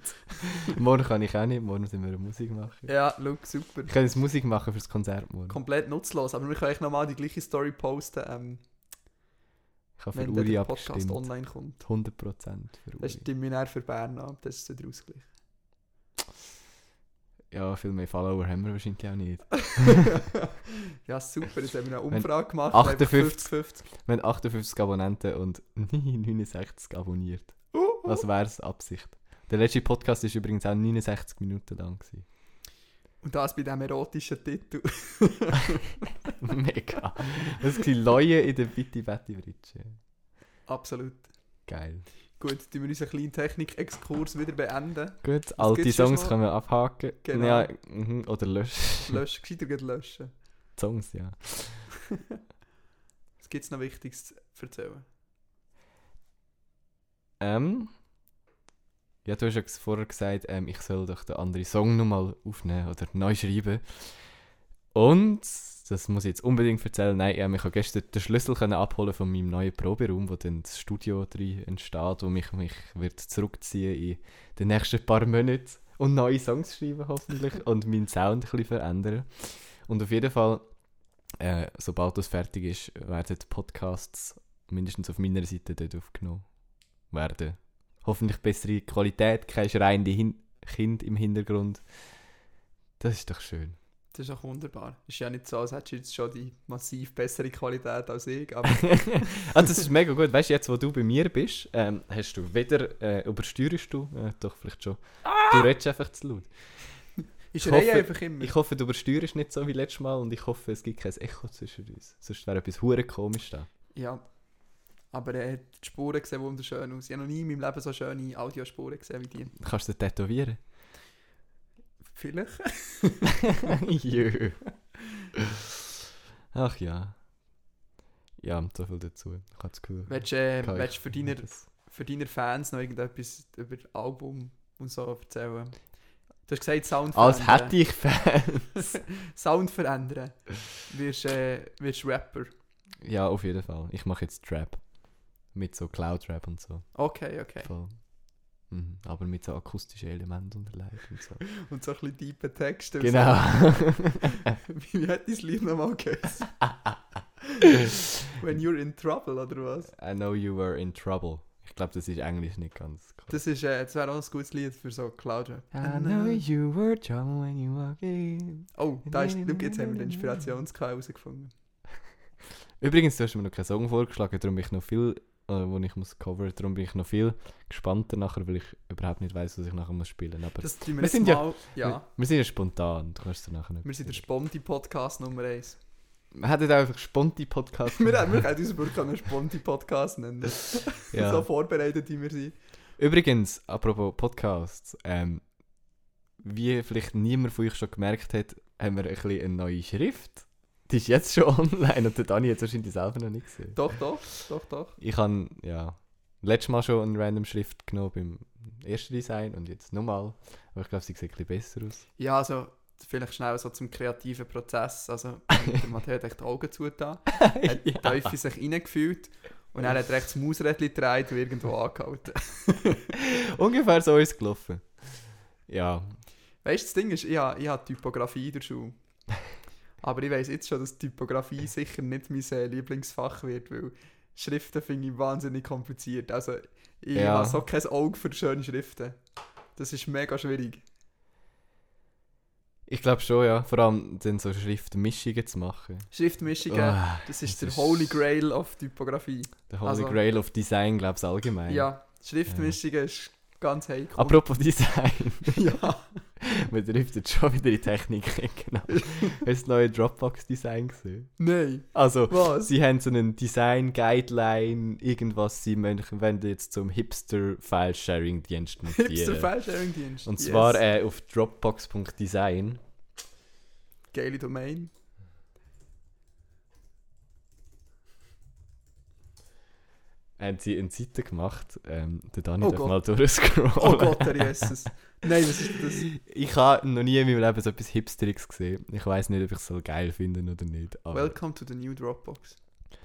[SPEAKER 1] morgen kann ich auch nicht, morgen müssen wir Musik machen.
[SPEAKER 2] Ja, look, super.
[SPEAKER 1] Ich kann jetzt Musik machen fürs Konzert morgen.
[SPEAKER 2] Komplett nutzlos, aber wir können euch nochmal die gleiche Story posten, ähm,
[SPEAKER 1] Ich habe für
[SPEAKER 2] wenn
[SPEAKER 1] Uri
[SPEAKER 2] der Podcast
[SPEAKER 1] abgestimmt.
[SPEAKER 2] online kommt.
[SPEAKER 1] 100% für
[SPEAKER 2] Das
[SPEAKER 1] Uri.
[SPEAKER 2] stimmt mir dann für Bern ab, das ist so der Ausgleich.
[SPEAKER 1] Ja, viel mehr Follower haben wir wahrscheinlich auch nicht.
[SPEAKER 2] ja, super, jetzt haben wir eine
[SPEAKER 1] Wenn
[SPEAKER 2] Umfrage gemacht.
[SPEAKER 1] 58
[SPEAKER 2] 50-50.
[SPEAKER 1] Wir haben 58 Abonnenten und 69 abonniert.
[SPEAKER 2] Uh, uh.
[SPEAKER 1] Was wäre es Absicht? Der letzte Podcast war übrigens auch 69 Minuten lang. Gewesen.
[SPEAKER 2] Und das bei diesem erotischen Titel.
[SPEAKER 1] Mega. Das waren Leute in der Bitti Betty Britsche.
[SPEAKER 2] Absolut.
[SPEAKER 1] Geil.
[SPEAKER 2] Gut, tun wir unseren kleinen Technik-Exkurs wieder beenden.
[SPEAKER 1] Gut, alte
[SPEAKER 2] gibt's sonst
[SPEAKER 1] Songs können wir abhaken.
[SPEAKER 2] Genau.
[SPEAKER 1] Ja, mhm, oder löschen.
[SPEAKER 2] Löschen, gescheiter löschen.
[SPEAKER 1] Songs, ja.
[SPEAKER 2] Was gibt es noch Wichtiges zu erzählen?
[SPEAKER 1] Ähm, ja, du hast ja vorher gesagt, ähm, ich soll doch den anderen Song nochmal aufnehmen oder neu schreiben. Und, das muss ich jetzt unbedingt erzählen, nein, ich habe gestern den Schlüssel können abholen von meinem neuen Proberaum, wo dann das Studio drin entsteht, wo mich, mich wird zurückziehen in den nächsten paar Monaten und neue Songs schreiben hoffentlich und meinen Sound ein bisschen verändern. Und auf jeden Fall, äh, sobald das fertig ist, werden die Podcasts mindestens auf meiner Seite dort aufgenommen werden. Hoffentlich bessere Qualität, kein schreiende Hin Kind im Hintergrund. Das ist doch schön.
[SPEAKER 2] Das ist auch wunderbar. Ist ja nicht so, als hättest du jetzt schon die massiv bessere Qualität als ich, aber
[SPEAKER 1] ah, das ist mega gut. Weißt du, jetzt wo du bei mir bist, ähm, hast du weder äh, übersteuerst du, äh, doch vielleicht schon. Du redest einfach zu laut.
[SPEAKER 2] ich
[SPEAKER 1] Ich hoffe-
[SPEAKER 2] einfach immer.
[SPEAKER 1] Ich hoffe, du übersteuerst nicht so wie letztes Mal und ich hoffe, es gibt kein Echo zwischen uns. Sonst wäre etwas hure komisch da.
[SPEAKER 2] Ja. Aber er hat die Spuren sehen wunderschön aus. Ich habe noch nie in meinem Leben so schöne Audiospuren gesehen wie die.
[SPEAKER 1] Kannst du tätowieren?
[SPEAKER 2] Vielleicht.
[SPEAKER 1] Jö. Ach ja. Ja, so viel dazu. Ich habe das Gefühl.
[SPEAKER 2] Willst du äh, willst du für, deine, für deine Fans noch irgendetwas über das Album und so erzählen? Du hast gesagt, Sound
[SPEAKER 1] Als
[SPEAKER 2] verändern.
[SPEAKER 1] hätte ich Fans.
[SPEAKER 2] Sound verändern. Wirst, äh, wirst Rapper.
[SPEAKER 1] ja, auf jeden Fall. Ich mache jetzt Trap. Mit so Cloud-Rap und so.
[SPEAKER 2] Okay, okay.
[SPEAKER 1] Voll. Mhm. Aber mit so akustischen Elementen unterlegt und so.
[SPEAKER 2] Und so ein bisschen tiefe Texte.
[SPEAKER 1] genau.
[SPEAKER 2] Wie hat dein Lied nochmal geheißen? When you're in trouble, oder was?
[SPEAKER 1] I know you were in trouble. Ich glaube, das ist Englisch nicht ganz klar.
[SPEAKER 2] Das, ist, äh, das wäre auch ein gutes Lied für so Cloud Rap.
[SPEAKER 1] I know you were trouble when you walk in.
[SPEAKER 2] Oh, da ist, schau, jetzt haben wir den Inspirationsquelle herausgefunden.
[SPEAKER 1] Übrigens, du hast mir noch keinen Song vorgeschlagen, darum bin ich noch viel, äh, wo ich muss covern, darum bin ich noch viel gespannter nachher, weil ich überhaupt nicht weiß, was ich nachher muss spielen. Aber
[SPEAKER 2] Das wir,
[SPEAKER 1] Wir sind ja-
[SPEAKER 2] mal. Ja,
[SPEAKER 1] wir, wir sind ja spontan. Du kannst es nachher nicht.
[SPEAKER 2] wir sind der Sponti-Podcast Nummer 1.
[SPEAKER 1] Wir hätten einfach sponti Podcast.
[SPEAKER 2] wir, können uns wirklich einen Sponti-Podcast nennen.
[SPEAKER 1] ja.
[SPEAKER 2] So vorbereitet, wie wir sind.
[SPEAKER 1] Übrigens, apropos Podcasts, ähm, wie vielleicht niemand von euch schon gemerkt hat, haben wir ein bisschen eine neue Schrift. Die ist jetzt schon online und der Dani hat es wahrscheinlich selber noch nicht gesehen.
[SPEAKER 2] Doch, doch, doch, doch.
[SPEAKER 1] Ich habe, ja, letztes Mal schon eine random Schrift genommen beim ersten Design und jetzt nochmal. Aber ich glaube, sie sieht ein bisschen besser aus.
[SPEAKER 2] Ja, also vielleicht schnell so zum kreativen Prozess. Also, der Matteo hat echt die Augen zugetan, hat die Teufel sich reingefühlt und dann hat er echt das Mausrädchen gedreht und irgendwo angehalten.
[SPEAKER 1] Ungefähr so ist es gelaufen. Ja,
[SPEAKER 2] Weißt du, das Ding ist, ich habe, ich habe Typografie in der Schule. Aber ich weiß jetzt schon, dass Typografie sicher nicht mein äh, Lieblingsfach wird, weil Schriften finde ich wahnsinnig kompliziert. Also, ich
[SPEAKER 1] Ja.
[SPEAKER 2] habe so kein Auge für schöne Schriften. Das ist mega schwierig.
[SPEAKER 1] ich glaube schon, ja. Vor allem dann so Schriftmischungen zu machen.
[SPEAKER 2] Schriftmischungen,
[SPEAKER 1] Ah,
[SPEAKER 2] das ist
[SPEAKER 1] das
[SPEAKER 2] der Holy Grail of Typografie.
[SPEAKER 1] Der Holy
[SPEAKER 2] Also-
[SPEAKER 1] Grail of Design, glaube ich, allgemein.
[SPEAKER 2] Ja, Schriftmischungen ist ganz heikel.
[SPEAKER 1] Apropos Design.
[SPEAKER 2] ja,
[SPEAKER 1] Wir driften schon wieder in die Technik. genau. Hast du das neue Dropbox-Design gesehen?
[SPEAKER 2] nein.
[SPEAKER 1] Also,
[SPEAKER 2] Was?
[SPEAKER 1] sie haben so einen Design-Guideline, irgendwas, sie möchten wenn du jetzt zum Hipster-File-Sharing-Dienst
[SPEAKER 2] Hipster
[SPEAKER 1] montieren.
[SPEAKER 2] File-Sharing-Dienst.
[SPEAKER 1] Und
[SPEAKER 2] Yes.
[SPEAKER 1] zwar äh, auf dropbox.design.
[SPEAKER 2] Geile Domain.
[SPEAKER 1] haben sie eine Seite gemacht. Ähm, der Dani
[SPEAKER 2] Oh
[SPEAKER 1] darf
[SPEAKER 2] Gott.
[SPEAKER 1] mal durchscrollen.
[SPEAKER 2] Oh Gott, der Jesus. Nein, was ist das?
[SPEAKER 1] Ich habe noch nie in meinem Leben so etwas Hipsteriges gesehen. Ich weiß nicht, ob ich es so geil finde oder nicht.
[SPEAKER 2] Welcome to the new Dropbox.
[SPEAKER 1] ich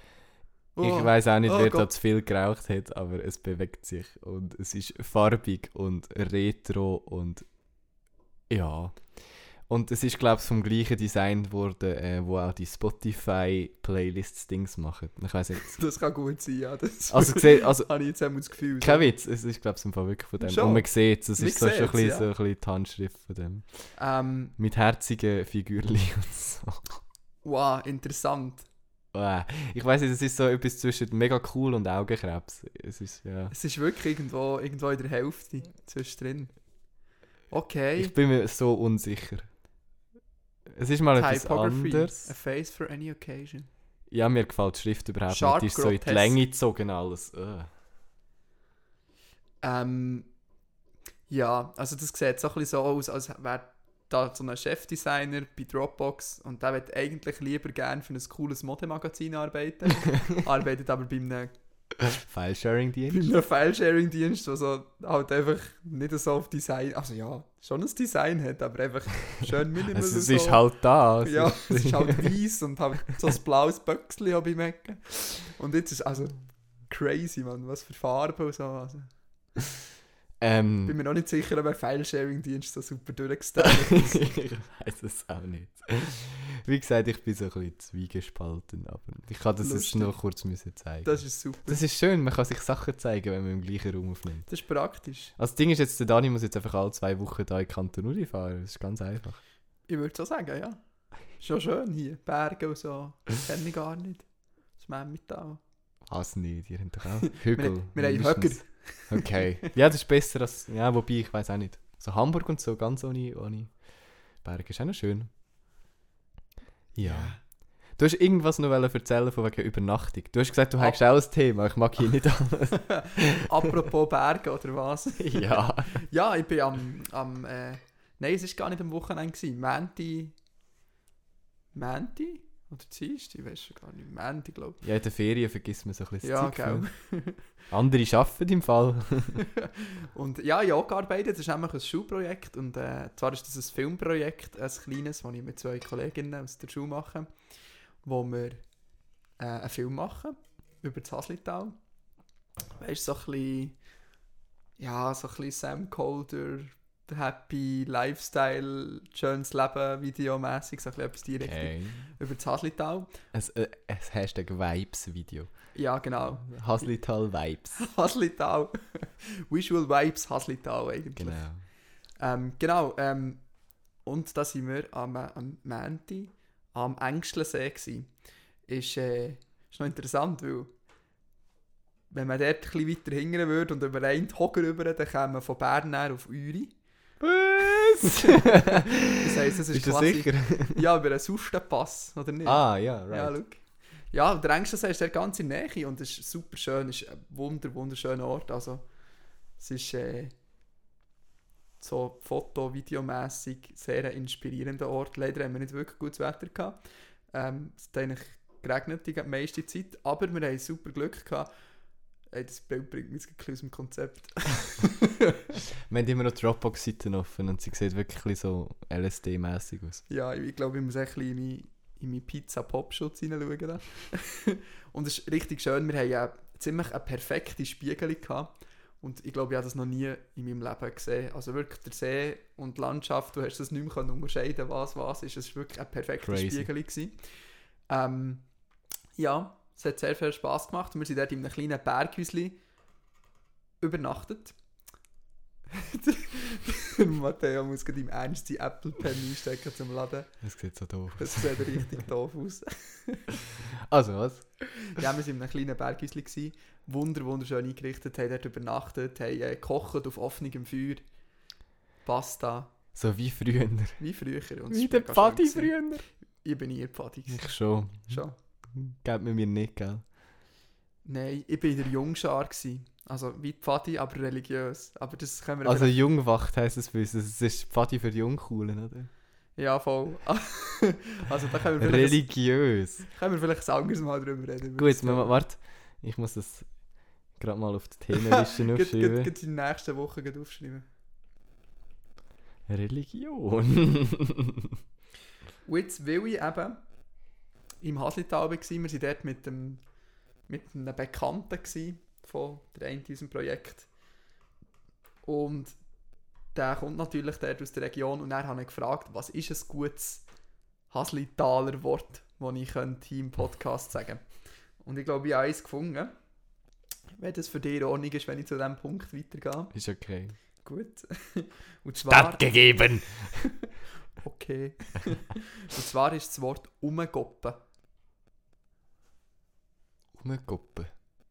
[SPEAKER 2] Oh,
[SPEAKER 1] weiß auch nicht,
[SPEAKER 2] oh
[SPEAKER 1] wer da
[SPEAKER 2] Gott.
[SPEAKER 1] zu viel geraucht hat, aber es bewegt sich und es ist farbig und retro und ja. Und es ist, glaube ich, vom gleichen Design worden, äh, wo auch die Spotify-Playlists-Dings machen. Ich weiß nicht.
[SPEAKER 2] Das kann gut sein, ja. Das
[SPEAKER 1] Also, gesehen, also
[SPEAKER 2] habe ich jetzt einmal das Gefühl.
[SPEAKER 1] kein Witz, es ist, glaube ich, im Fall wirklich von dem.
[SPEAKER 2] Schon.
[SPEAKER 1] Und man sieht es, es ist so, schon ein bisschen,
[SPEAKER 2] ja.
[SPEAKER 1] so ein bisschen die Handschrift von dem.
[SPEAKER 2] Ähm,
[SPEAKER 1] Mit herzigen Figürchen und so.
[SPEAKER 2] wow, interessant.
[SPEAKER 1] Ich weiß nicht, es ist so etwas zwischen mega cool und Augenkrebs. Es ist, ja.
[SPEAKER 2] Es ist wirklich irgendwo, irgendwo in der Hälfte zwischendrin. Okay.
[SPEAKER 1] Ich bin mir so unsicher. Es ist mal etwas
[SPEAKER 2] Typography. A
[SPEAKER 1] anderes.
[SPEAKER 2] face for any occasion.
[SPEAKER 1] Ja, mir gefällt die Schrift überhaupt
[SPEAKER 2] Sharp
[SPEAKER 1] nicht. Die ist so in die. Länge gezogen alles. Ugh.
[SPEAKER 2] Ähm, ja, also das sieht so ein bisschen so aus, als wäre da so ein Chefdesigner bei Dropbox und der wird eigentlich lieber gerne für ein cooles Modemagazin arbeiten, arbeitet aber bei einem, bei
[SPEAKER 1] File-Sharing-Dienst.
[SPEAKER 2] einem File-Sharing-Dienst, der so halt einfach nicht so auf Design, also ja, schon ein Design hat, aber einfach schön minimal
[SPEAKER 1] Also, es
[SPEAKER 2] so.
[SPEAKER 1] ist halt da.
[SPEAKER 2] Ja, es ist halt weiß und halt so ein blaues Böckchen auch beim Ecken. Und jetzt ist also crazy, man, was für Farben und so. Also, bin
[SPEAKER 1] ähm,
[SPEAKER 2] mir noch nicht sicher, ob ein File-Sharing-Dienst so super durchgestylt ist.
[SPEAKER 1] ich weiß es auch nicht. Wie gesagt, ich bin so ein bisschen zwiegespalten. Aber ich kann das jetzt
[SPEAKER 2] Lustig.
[SPEAKER 1] noch kurz müssen zeigen.
[SPEAKER 2] Das ist super.
[SPEAKER 1] Das ist schön, man kann sich Sachen zeigen, wenn man im gleichen Raum aufnimmt.
[SPEAKER 2] Das ist praktisch.
[SPEAKER 1] Also das Ding ist jetzt, der Dani muss jetzt einfach alle zwei Wochen da in Kanton Uri fahren. Das ist ganz einfach.
[SPEAKER 2] Ich würde so sagen, ja. Schon schön hier. Berge und so. Das kenne ich gar nicht. Das Memmital.
[SPEAKER 1] Was nicht, ihr habt doch auch Hügel.
[SPEAKER 2] wir haben
[SPEAKER 1] mindestens. Okay. Ja, das ist besser als. Ja, wobei, ich weiß auch nicht. So Hamburg und so, ganz ohne, ohne Berge. Ist auch noch schön. Ja. Du hast irgendwas noch erzählen von wegen Übernachtung. Du hast gesagt, du
[SPEAKER 2] Ab-
[SPEAKER 1] hast auch ein Thema. Ich mag hier nicht alles.
[SPEAKER 2] Apropos Berge oder was?
[SPEAKER 1] ja.
[SPEAKER 2] Ja, ich bin am. am äh, nein, es war gar nicht am Wochenende. gewesen. Mänti. Mänti? Oder Dienstag? Ich weiß schon gar nicht. Mänti, glaube
[SPEAKER 1] Ja, in den Ferien vergisst man so ein bisschen
[SPEAKER 2] ich. Ja, genau.
[SPEAKER 1] Andere arbeiten im Fall.
[SPEAKER 2] Und ja, ich auch gearbeitet. Das ist nämlich ein Schulprojekt. Und äh, zwar ist das ein Filmprojekt, ein kleines, das ich mit zwei Kolleginnen aus der Schule mache, wo wir äh, einen Film machen über das Haslital. Weißt du, so ein bisschen, ja, so ein bisschen Sam Calder, Happy Lifestyle, schönes Leben, videomäßig, so ein bisschen etwas direkt
[SPEAKER 1] Okay.
[SPEAKER 2] über das Haslital.
[SPEAKER 1] Ein, äh, ein Hashtag Vibes-Video.
[SPEAKER 2] Ja, genau.
[SPEAKER 1] Haslital Vibes.
[SPEAKER 2] Haslital. Visual Vibes Haslital eigentlich.
[SPEAKER 1] Genau.
[SPEAKER 2] Ähm, genau, ähm, und da sind wir am, am Mänti am Engschlensee gsi. Ist, äh, ist noch interessant, weil wenn man dort ein bisschen weiter hingern würde und über einen Hocker rüber, dann käme man von Bern her auf Uri.
[SPEAKER 1] Was?
[SPEAKER 2] Das heisst, es ist,
[SPEAKER 1] Ist das
[SPEAKER 2] quasi,
[SPEAKER 1] sicher?
[SPEAKER 2] Ja, über einen Sustenpass, oder nicht?
[SPEAKER 1] ah, ja,
[SPEAKER 2] Ja,
[SPEAKER 1] right.
[SPEAKER 2] schau. Ja, der Engschlensee ist dort ganz in der Nähe und es ist super schön. Es ist ein wunder, wunderschöner Ort. Also, es ist äh, so foto-, videomässig sehr ein inspirierender Ort. Leider haben wir nicht wirklich gutes Wetter gehabt. Ähm, es hat eigentlich geregnet die meiste Zeit, aber wir haben super Glück gehabt. Ey, das Bild bringt mich jetzt ein bisschen aus dem Konzept.
[SPEAKER 1] Wir haben immer noch Dropbox-Seiten offen und sie sieht wirklich so LSD-mäßig aus.
[SPEAKER 2] Ja, ich, ich glaube, ich muss ein bisschen in meinen in meinen Pizza-Pop-Schutz hineinschauen. und es ist richtig schön. Wir haben ja ziemlich eine perfekte Spiegel gehabt. Und ich glaube, ich habe das noch nie in meinem Leben gesehen. Also wirklich der See und die Landschaft, du hast das nicht mehr unterscheiden was was ist. Es war wirklich ein perfekter
[SPEAKER 1] Crazy.
[SPEAKER 2] Spiegel. Gewesen. Ähm, ja, es hat sehr viel Spass gemacht. Wir sind dort in einem kleinen Berghäuschen übernachtet. Der Matteo muss gerade im Ernst die Apple Pen einstecken zum Laden.
[SPEAKER 1] Das sieht so doof aus.
[SPEAKER 2] Das sieht richtig doof aus.
[SPEAKER 1] Also, was?
[SPEAKER 2] Ja, wir waren in einem kleinen Berghäuschen. Wunder, wunderschön eingerichtet, haben dort übernachtet, haben äh, gekocht auf offenem Feuer. Pasta,
[SPEAKER 1] So wie früher.
[SPEAKER 2] wie früher. Und
[SPEAKER 1] Wie der Pfadi früher.
[SPEAKER 2] Ich bin nie Pfadi.
[SPEAKER 1] Ich schon.
[SPEAKER 2] Schon.
[SPEAKER 1] Geht mir mir nicht, gell?
[SPEAKER 2] Nein, ich war in der Jungschar. gewesen. Also wie Pfadi, aber religiös. Aber das können wir
[SPEAKER 1] Also
[SPEAKER 2] vielleicht-
[SPEAKER 1] Jungwacht heisst es bei uns. Es ist Pfadi für die Jungcoolen, oder?
[SPEAKER 2] Ja, voll. also da können wir vielleicht,
[SPEAKER 1] Religiös.
[SPEAKER 2] können wir vielleicht ein anderes Mal drüber reden.
[SPEAKER 1] Gut, ma- warte. Ich muss das gerade mal auf die Themenliste aufschreiben.
[SPEAKER 2] in der nächsten Woche aufschreiben.
[SPEAKER 1] Religion.
[SPEAKER 2] Und jetzt, weil ich eben im Haslital war, wir waren dort mit, dem, mit einem Bekannten gewesen von der einen diesem Projekt. Und der kommt natürlich dort aus der Region und er hat ihn gefragt, was ist ein gutes Haslitaler Wort, das ich könnte hier im Podcast sagen Und ich glaube, ich habe eins gefunden. Wenn das für dich in Ordnung ist, wenn ich zu diesem Punkt weitergehe.
[SPEAKER 1] Ist okay.
[SPEAKER 2] Gut. Und zwar...
[SPEAKER 1] gegeben.
[SPEAKER 2] Okay. Und zwar ist das Wort umgoppen.
[SPEAKER 1] Umguppen.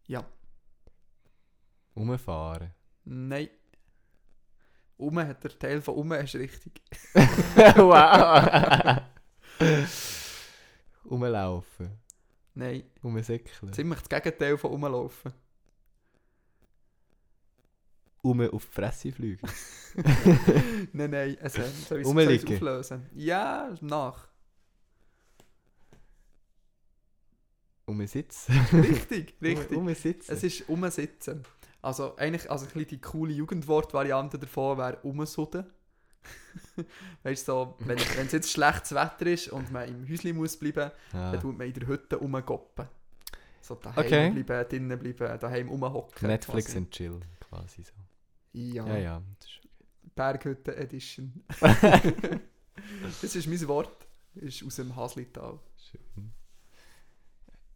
[SPEAKER 2] Ja.
[SPEAKER 1] Umfahren.
[SPEAKER 2] Nein. Um hat der Teil von um ist richtig.
[SPEAKER 1] wow. Umlaufen.
[SPEAKER 2] Nein.
[SPEAKER 1] Umsäckeln.
[SPEAKER 2] Ziemlich das Gegenteil von umlaufen.
[SPEAKER 1] Um auf die Fresse fliegen.
[SPEAKER 2] nein, nein. Es soll ich es auflösen? Ja, nach.
[SPEAKER 1] Um sitzen.
[SPEAKER 2] Richtig, richtig.
[SPEAKER 1] Um sitzen.
[SPEAKER 2] Es ist umsitzen. Also eigentlich, also ein bisschen die coole Jugendwortvariante davon wäre umsudden. weißt du, so, wenn es jetzt schlechtes Wetter ist und man im Häuschen muss bleiben,
[SPEAKER 1] Ah.
[SPEAKER 2] dann tut man in der Hütte rumgoppen. So daheim
[SPEAKER 1] Okay.
[SPEAKER 2] bleiben, drinnen bleiben, daheim rumhocken.
[SPEAKER 1] Netflix
[SPEAKER 2] quasi.
[SPEAKER 1] and chill, quasi so.
[SPEAKER 2] Ja,
[SPEAKER 1] Ja, ja. Das ist
[SPEAKER 2] Berghütte Edition. das ist mein Wort. Ist aus dem Haslital.
[SPEAKER 1] schön.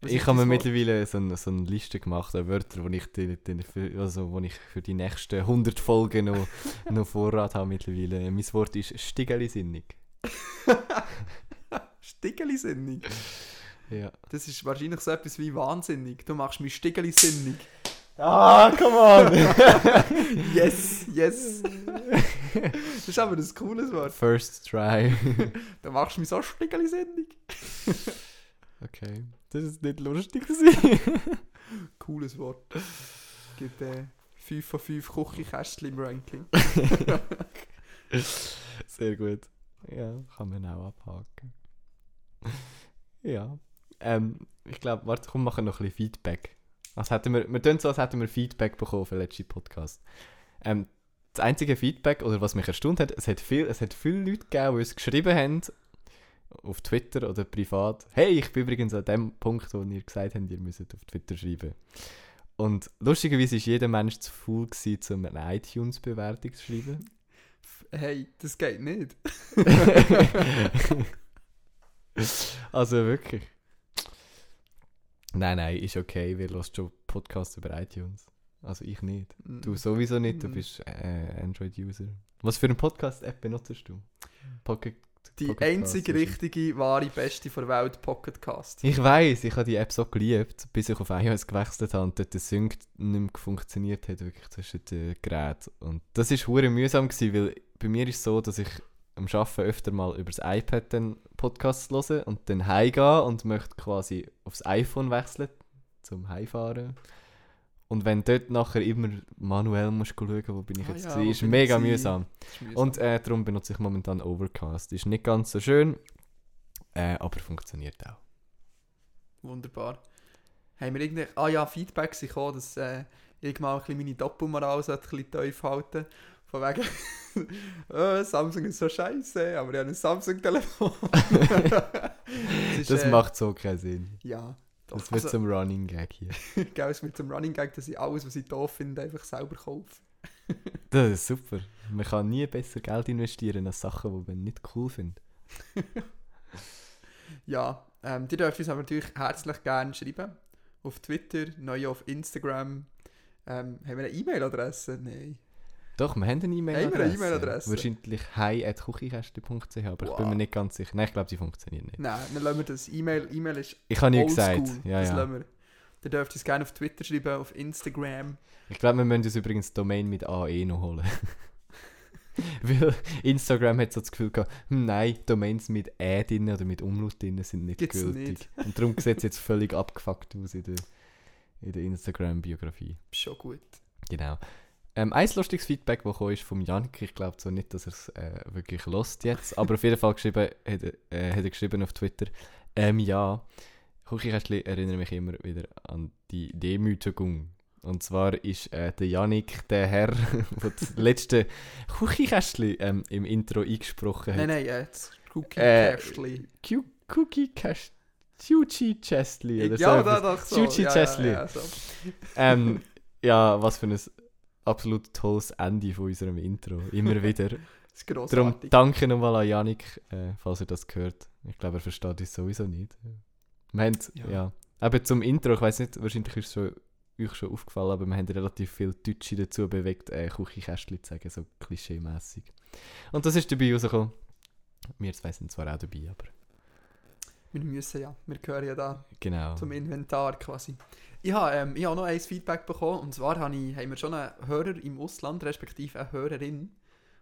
[SPEAKER 1] Ich habe mir mittlerweile so eine, so eine Liste gemacht an Wörtern, die ich, die, die, für, also, wo ich für die nächsten 100 Folgen noch, noch Vorrat habe mittlerweile. Mein Wort ist Stigelisinnig.
[SPEAKER 2] Stiggeli-sinnig.
[SPEAKER 1] Ja.
[SPEAKER 2] Das ist wahrscheinlich so etwas wie wahnsinnig. Du machst mich Stiggeli-sinnig.
[SPEAKER 1] Ah, come on!
[SPEAKER 2] Yes, yes. das ist aber ein cooles Wort.
[SPEAKER 1] First try.
[SPEAKER 2] Du machst mich so Stiggeli-sinnig.
[SPEAKER 1] Okay. Das ist nicht lustig gewesen.
[SPEAKER 2] Cooles Wort. Gibt äh, 5 von 5 Küchenkästchen im Ranking.
[SPEAKER 1] Sehr gut. Ja, kann man auch abhaken. ja. Ähm, ich glaube, warte, komm, machen noch ein bisschen Feedback. Als hätten wir, wir tun so, als hätten wir Feedback bekommen für den letzten Podcast. Ähm, das einzige Feedback, oder was mich erstaunt hat, es hat, viel, es hat viele Leute gegeben, die uns geschrieben haben, auf Twitter oder privat, hey, ich bin übrigens an dem Punkt, wo ihr gesagt habt, ihr müsst auf Twitter schreiben. Und lustigerweise war jeder Mensch zu faul, gewesen, um eine iTunes-Bewertung zu schreiben.
[SPEAKER 2] Hey, das geht nicht.
[SPEAKER 1] also wirklich. Nein, nein, ist okay, wir hören schon Podcasts über iTunes. Also ich nicht. Du sowieso nicht, du
[SPEAKER 2] Mm.
[SPEAKER 1] bist äh, Android-User. Was für eine Podcast-App benutzt du? Pocket,
[SPEAKER 2] Die
[SPEAKER 1] Pocket
[SPEAKER 2] einzige
[SPEAKER 1] Cast,
[SPEAKER 2] richtige, wahre, beste der Welt, Pocketcast.
[SPEAKER 1] Ich weiß, ich habe die App so geliebt, bis ich auf iOS gewechselt habe und dort der Sync nicht mehr funktioniert hat, wirklich zwischen den Geräten. Und das war hure mühsam, gewesen, weil bei mir ist es so, dass ich am Arbeiten öfter mal über das iPad dann Podcasts höre und dann heimgehe und möchte quasi aufs iPhone wechseln, zum Heimfahren. Und wenn dort nachher immer manuell musst schauen, wo bin ich
[SPEAKER 2] Ah
[SPEAKER 1] jetzt,
[SPEAKER 2] ja,
[SPEAKER 1] gewesen,
[SPEAKER 2] wo
[SPEAKER 1] ist mega mühsam.
[SPEAKER 2] Ist mühsam.
[SPEAKER 1] Und äh, darum benutze ich momentan Overcast. Ist nicht ganz so schön, äh, aber funktioniert auch.
[SPEAKER 2] Wunderbar. Haben wir irgendwie... Ah ja, sind gekommen, dass äh, ich mal ein bisschen meine Doppelmoral sollte ein bisschen tief halten Von wegen... oh, Samsung ist so scheiße, aber ich habe ein Samsung-Telefon. das
[SPEAKER 1] Das
[SPEAKER 2] äh,
[SPEAKER 1] macht so keinen Sinn.
[SPEAKER 2] Ja. Doch,
[SPEAKER 1] Das wird
[SPEAKER 2] also,
[SPEAKER 1] zum Running Gag hier.
[SPEAKER 2] gell, es wird zum Running Gag, dass ich alles, was ich doof finde, einfach selber kaufe.
[SPEAKER 1] Das ist super. Man kann nie besser Geld investieren als Sachen, die man nicht cool findet.
[SPEAKER 2] Ja, ähm, die dürfen uns aber natürlich herzlich gerne schreiben. Auf Twitter, neu auf Instagram. Ähm, haben wir eine E-Mail-Adresse? Nein.
[SPEAKER 1] Doch, wir haben eine E-Mail-Adresse.
[SPEAKER 2] Haben wir eine E-Mail-Adresse?
[SPEAKER 1] Wahrscheinlich hi.kuchikästchen.ch, aber ich bin
[SPEAKER 2] Wow.
[SPEAKER 1] mir nicht ganz sicher. Nein, ich glaube, sie funktioniert nicht.
[SPEAKER 2] Nein, dann lassen wir das. E-Mail E-Mail ist
[SPEAKER 1] Ich habe nie gesagt. Ja,
[SPEAKER 2] das
[SPEAKER 1] ja.
[SPEAKER 2] lassen wir. Ihr dürft uns gerne auf Twitter schreiben, auf Instagram.
[SPEAKER 1] Ich glaube, wir müssen uns übrigens Domain mit AE noch holen. Weil Instagram hat so das Gefühl gehabt, hm, nein, Domains mit Ä drin oder mit Umlaut drin sind nicht
[SPEAKER 2] Gibt's
[SPEAKER 1] gültig.
[SPEAKER 2] nicht.
[SPEAKER 1] Und darum sieht es jetzt völlig abgefuckt aus in der, in der Instagram-Biografie.
[SPEAKER 2] Schon gut.
[SPEAKER 1] Genau. Ähm, ein lustiges Feedback, das kam, ist vom Janik. Ich glaube so nicht, dass er es äh, wirklich lost jetzt. Aber auf jeden Fall geschrieben, hat, er- äh, hat er geschrieben auf Twitter, ähm, ja, Küchenkästchen erinnert mich immer wieder an die Demütigung Und zwar ist äh, der Janik der Herr, der das letzte Küchenkästchen ähm, im Intro eingesprochen hat.
[SPEAKER 2] Nein, nein, jetzt Cookie
[SPEAKER 1] Äh,
[SPEAKER 2] Kästchen.
[SPEAKER 1] Q Cookie Kästchen. Chuchi Chestli oder
[SPEAKER 2] Ja,
[SPEAKER 1] so. etwas.
[SPEAKER 2] doch so.
[SPEAKER 1] Chuchi
[SPEAKER 2] ja,
[SPEAKER 1] Chestli.
[SPEAKER 2] ja, ja, so.
[SPEAKER 1] Ähm, ja, was für ein absolut tolles Ende von unserem Intro. Immer wieder.
[SPEAKER 2] Das ist
[SPEAKER 1] Darum
[SPEAKER 2] grossartig.
[SPEAKER 1] danke nochmal an Janik, äh, falls er das gehört. Ich glaube, er versteht uns sowieso nicht. Wir haben, ja.
[SPEAKER 2] Ja.
[SPEAKER 1] Eben zum Intro, ich weiß nicht, wahrscheinlich ist es schon, euch schon aufgefallen, aber wir haben relativ viel Deutsche dazu bewegt, äh, Küchenkästchen zu sagen, so klischee-mässig. Und das ist dabei rausgekommen. Wir zwei sind zwar auch dabei, aber
[SPEAKER 2] Wir müssen ja, wir gehören ja da
[SPEAKER 1] genau.
[SPEAKER 2] zum Inventar quasi. Ich habe ähm, ich habe noch ein Feedback bekommen und zwar habe ich, haben wir schon einen Hörer im Ausland, respektive eine Hörerin.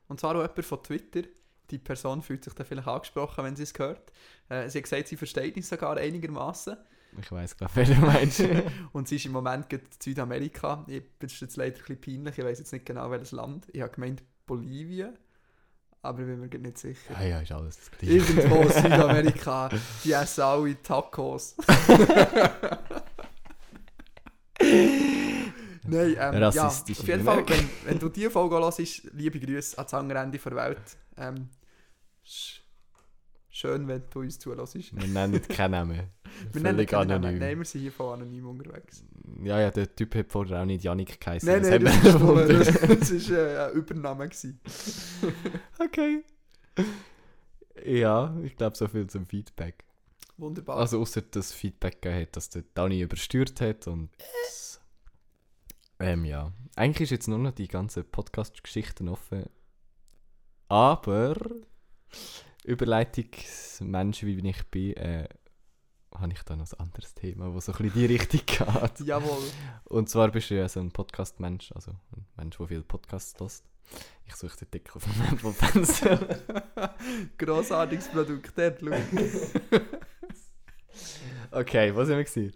[SPEAKER 2] Und zwar auch jemand von Twitter. Die Person fühlt sich dann vielleicht angesprochen, wenn sie es hört. Äh, sie hat gesagt, sie versteht uns sogar einigermaßen.
[SPEAKER 1] Ich weiß glaube wer du meinst.
[SPEAKER 2] Und sie ist im Moment gerade in Südamerika. Ich, ist jetzt leider ein bisschen peinlich, ich weiß jetzt nicht genau welches Land. Ich habe gemeint Bolivien, aber ich bin mir nicht sicher.
[SPEAKER 1] ja, ja, ist alles das Gleiche.
[SPEAKER 2] Irgendwo Südamerika, die essen alle Tacos. Nein, ähm, ja, auf jeden Fall, wenn, wenn du diese Folge hörst, liebe Grüße ans andere Ende der Welt. Ähm, schön, wenn du uns zulässt.
[SPEAKER 1] Wir nennen keinen Namen.
[SPEAKER 2] Wir nennen keinen Namen.
[SPEAKER 1] anonym.
[SPEAKER 2] Nein, wir sind hier von anonym unterwegs.
[SPEAKER 1] Ja, ja, der Typ hat vorher auch nicht Janik geheißen.
[SPEAKER 2] Nein,
[SPEAKER 1] das
[SPEAKER 2] nein, das nur,
[SPEAKER 1] gewundert.
[SPEAKER 2] das ist äh, ein Übername.
[SPEAKER 1] Okay. Ja, ich glaube, so viel zum Feedback.
[SPEAKER 2] Wunderbar.
[SPEAKER 1] Also, außer das Feedback gegeben hat, dass der Dani übersteuert hat und. Ähm, ja. Eigentlich ist jetzt nur noch die ganze Podcast-Geschichten offen. Aber. Überleitungsmensch, wie ich bin, äh, habe ich da noch ein anderes Thema, das so ein bisschen in die Richtung geht.
[SPEAKER 2] Jawohl.
[SPEAKER 1] Und zwar bist du ja so ein Podcast-Mensch, also ein Mensch, der viel Podcasts hört. Ich suche den Deckel von Apple Pencil.
[SPEAKER 2] Grossartiges Produkt, schau.
[SPEAKER 1] Okay, was haben wir gesehen?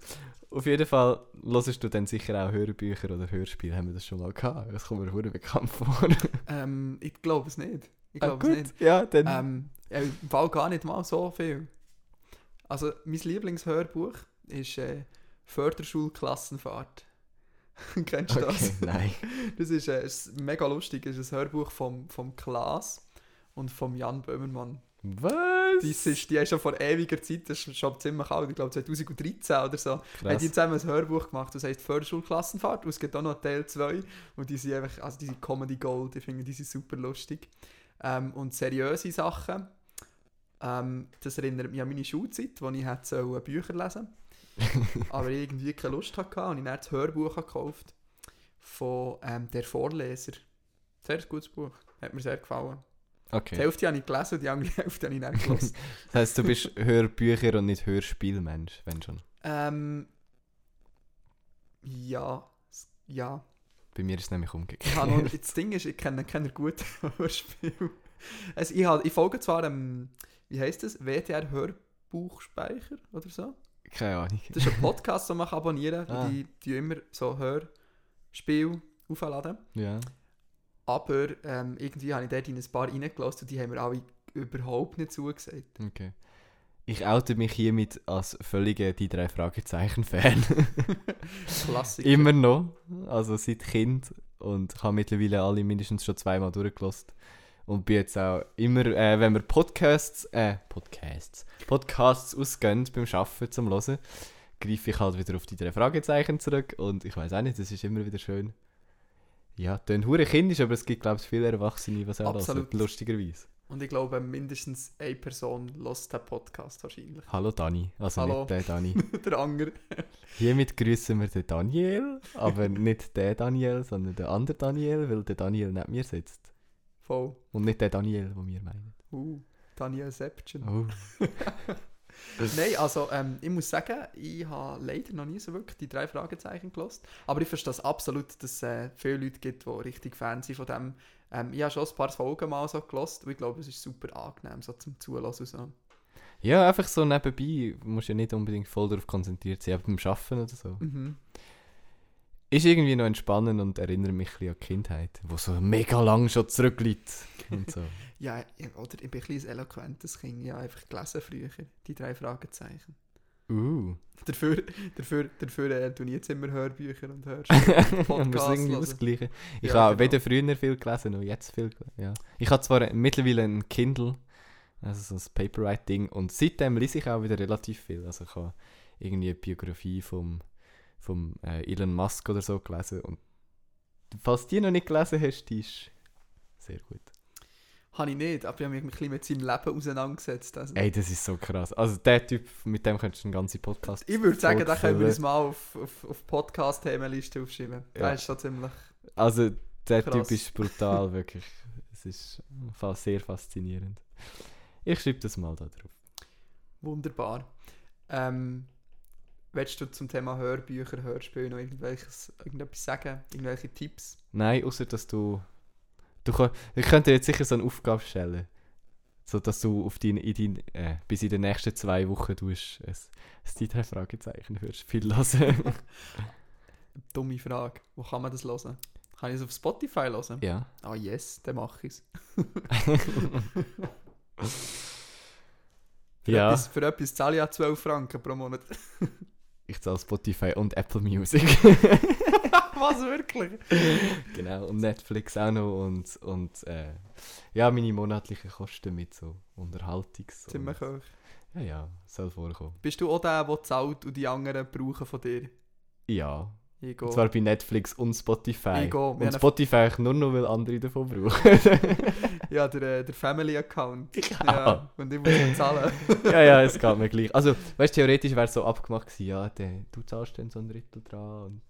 [SPEAKER 1] Auf jeden Fall hörst du dann sicher auch Hörbücher oder Hörspiele. Haben wir das schon mal gehabt? Das kommt mir verdammt bekannt vor.
[SPEAKER 2] Ähm, ich glaube es nicht. Ich
[SPEAKER 1] Ah,
[SPEAKER 2] glaube es nicht.
[SPEAKER 1] Ja, dann.
[SPEAKER 2] Ähm, ja, Im Fall gar nicht mal so viel. Also, mein Lieblingshörbuch ist äh, Förderschulklassenfahrt. Kennst du das?
[SPEAKER 1] okay, nein.
[SPEAKER 2] Das ist, äh, ist mega lustig. Das ist ein Hörbuch vom, vom Klaas und vom Jan Böhmermann.
[SPEAKER 1] Was?
[SPEAKER 2] Das ist, die haben schon vor ewiger Zeit, das ist schon ziemlich alt, ich glaube 2013 oder so, haben die zusammen ein Hörbuch gemacht, das heisst Förderschulklassenfahrt und es gibt auch noch Teil 2 und die sind einfach, also die sind Comedy Gold, ich finde die sind super lustig. Ähm, und seriöse Sachen, ähm, das erinnert mich an meine Schulzeit, wo ich hätte Bücher lesen aber ich irgendwie keine Lust hatte und ich dann das Hörbuch gekauft von ähm, «Der Vorleser». Sehr gutes Buch, hat mir sehr gefallen. Die
[SPEAKER 1] Okay.
[SPEAKER 2] Hälfte habe ich gelesen und die andere Hälfte habe ich dann gelesen.
[SPEAKER 1] Das heisst, du bist Hörbücher und nicht Hörspielmensch, wenn schon.
[SPEAKER 2] ähm, ja, ja.
[SPEAKER 1] Bei mir ist es nämlich umgekehrt.
[SPEAKER 2] noch, das Ding ist, ich kenne keine guten Hörspiele. Also ich, ich folge zwar dem, wie heißt das, WTR Hörbuchspeicher oder so.
[SPEAKER 1] Keine Ahnung.
[SPEAKER 2] Das ist ein Podcast, den man abonnieren kann.
[SPEAKER 1] Ah.
[SPEAKER 2] Die, die immer so Hörspiele aufladen.
[SPEAKER 1] Ja.
[SPEAKER 2] Aber ähm, irgendwie habe ich dort in ein paar reingelassen und die haben mir alle überhaupt nicht zugesagt.
[SPEAKER 1] Okay. Ich oute mich hiermit als völliger die drei Fragezeichen-Fan.
[SPEAKER 2] Klassiker.
[SPEAKER 1] Immer noch. Also seit Kind. Und ich habe mittlerweile alle mindestens schon zweimal durchgelassen. Und bin jetzt auch immer, äh, wenn wir Podcasts, äh, Podcasts, Podcasts ausgehen beim Arbeiten zum Hören, greife ich halt wieder auf die drei Fragezeichen zurück. Und ich weiß auch nicht, das ist immer wieder schön. Ja, tönt hure kindisch, aber es gibt, glaube ich, viele Erwachsene, die es auch
[SPEAKER 2] Absolut.
[SPEAKER 1] hören, lustigerweise.
[SPEAKER 2] Und ich glaube, mindestens eine Person lost den Podcast wahrscheinlich.
[SPEAKER 1] Hallo Dani, also
[SPEAKER 2] Hallo.
[SPEAKER 1] nicht der Dani.
[SPEAKER 2] Der Anger.
[SPEAKER 1] Hiermit grüßen wir den Daniel, aber nicht den Daniel, sondern den anderen Daniel, weil der Daniel neben mir sitzt.
[SPEAKER 2] Voll.
[SPEAKER 1] Und nicht der Daniel, den wir meinen.
[SPEAKER 2] Uh, Daniel Sepchen.
[SPEAKER 1] Oh.
[SPEAKER 2] Nein, also ähm, ich muss sagen, ich habe leider noch nie so wirklich die drei Fragezeichen gelost. Aber ich verstehe das absolut, dass es äh, viele Leute gibt, die richtig Fans sind von dem. Ähm, ich habe schon ein paar Folgen mal so gelost und ich glaube, es ist super angenehm, so zum Zulassen. So.
[SPEAKER 1] Ja, einfach so nebenbei. Du musst ja nicht unbedingt voll darauf konzentriert sein, beim Arbeiten oder so.
[SPEAKER 2] Mhm.
[SPEAKER 1] Ist irgendwie noch entspannend und erinnert mich ein bisschen an die Kindheit, wo so mega lang schon zurückliegt. Und so.
[SPEAKER 2] Ja, ich- oder ich bin ein bisschen eloquentes Kind. Ich habe einfach gelesen früher, die drei Fragezeichen.
[SPEAKER 1] Uh.
[SPEAKER 2] Dafür, dafür, dafür äh, tue ich jetzt immer Hörbücher und hörst Podcasts
[SPEAKER 1] irgendwie das Gleiche. Ich
[SPEAKER 2] Ja,
[SPEAKER 1] habe
[SPEAKER 2] genau.
[SPEAKER 1] weder früher viel gelesen noch jetzt viel gelesen. Ja. Ich habe zwar mittlerweile ein Kindle, also so ein Paperwhite-Ding, und seitdem lese ich auch wieder relativ viel. Also ich habe irgendwie eine Biografie vom, vom äh, Elon Musk oder so gelesen. Und falls die noch nicht gelesen hast, die ist sehr gut.
[SPEAKER 2] Habe ich nicht, aber ich habe mich ein bisschen mit seinem Leben auseinandergesetzt. Also,
[SPEAKER 1] Ey, das ist so krass. Also der Typ, mit dem könntest du einen ganzen Podcast
[SPEAKER 2] ich würde sagen, da können wir uns mal auf, auf, auf Podcast-Themenliste aufschreiben.
[SPEAKER 1] Ja.
[SPEAKER 2] Der ist schon ziemlich...
[SPEAKER 1] Also der
[SPEAKER 2] Krass.
[SPEAKER 1] Typ ist brutal, wirklich. Es ist sehr faszinierend. Ich schreibe das mal da drauf.
[SPEAKER 2] Wunderbar. Ähm, willst du zum Thema Hörbücher, Hörspiele noch irgendwelches, irgendetwas sagen? Irgendwelche Tipps?
[SPEAKER 1] Nein, außer dass du. du ich könnte dir jetzt sicher so eine Aufgabe stellen. So dass du auf dein, in dein, äh, bis in den nächsten zwei Wochen tust, ein, ein drei Fragezeichen hörst. Viel hören.
[SPEAKER 2] Dumme Frage. Wo kann man das hören? Kann ich es auf Spotify hören?
[SPEAKER 1] ja.
[SPEAKER 2] Ah yes, dann mache ich es. Für,
[SPEAKER 1] Ja.
[SPEAKER 2] etwas, für etwas zahle ich ja 12 Franken pro Monat.
[SPEAKER 1] Ich zahle Spotify und Apple Music.
[SPEAKER 2] Was, wirklich?
[SPEAKER 1] genau. Und Netflix auch noch. Und, und äh, ja, meine monatlichen Kosten mit so Unterhaltungs.
[SPEAKER 2] Ziemlich hoch.
[SPEAKER 1] Ja, ja, soll vorkommen.
[SPEAKER 2] Bist du auch der, der zahlt und die anderen brauchen von dir?
[SPEAKER 1] Ja.
[SPEAKER 2] Ich
[SPEAKER 1] Und zwar bei Netflix und Spotify.
[SPEAKER 2] Ich. Wir
[SPEAKER 1] Und
[SPEAKER 2] haben-
[SPEAKER 1] Spotify nur noch, weil andere davon brauchen.
[SPEAKER 2] Ja, der, äh, der Family-Account.
[SPEAKER 1] Ja.
[SPEAKER 2] Ja, und ich muss zahlen.
[SPEAKER 1] ja, ja, es geht mir gleich. Also, weißt du, theoretisch wäre es so abgemacht gewesen, ja, der, du zahlst dann so ein Drittel dran. Und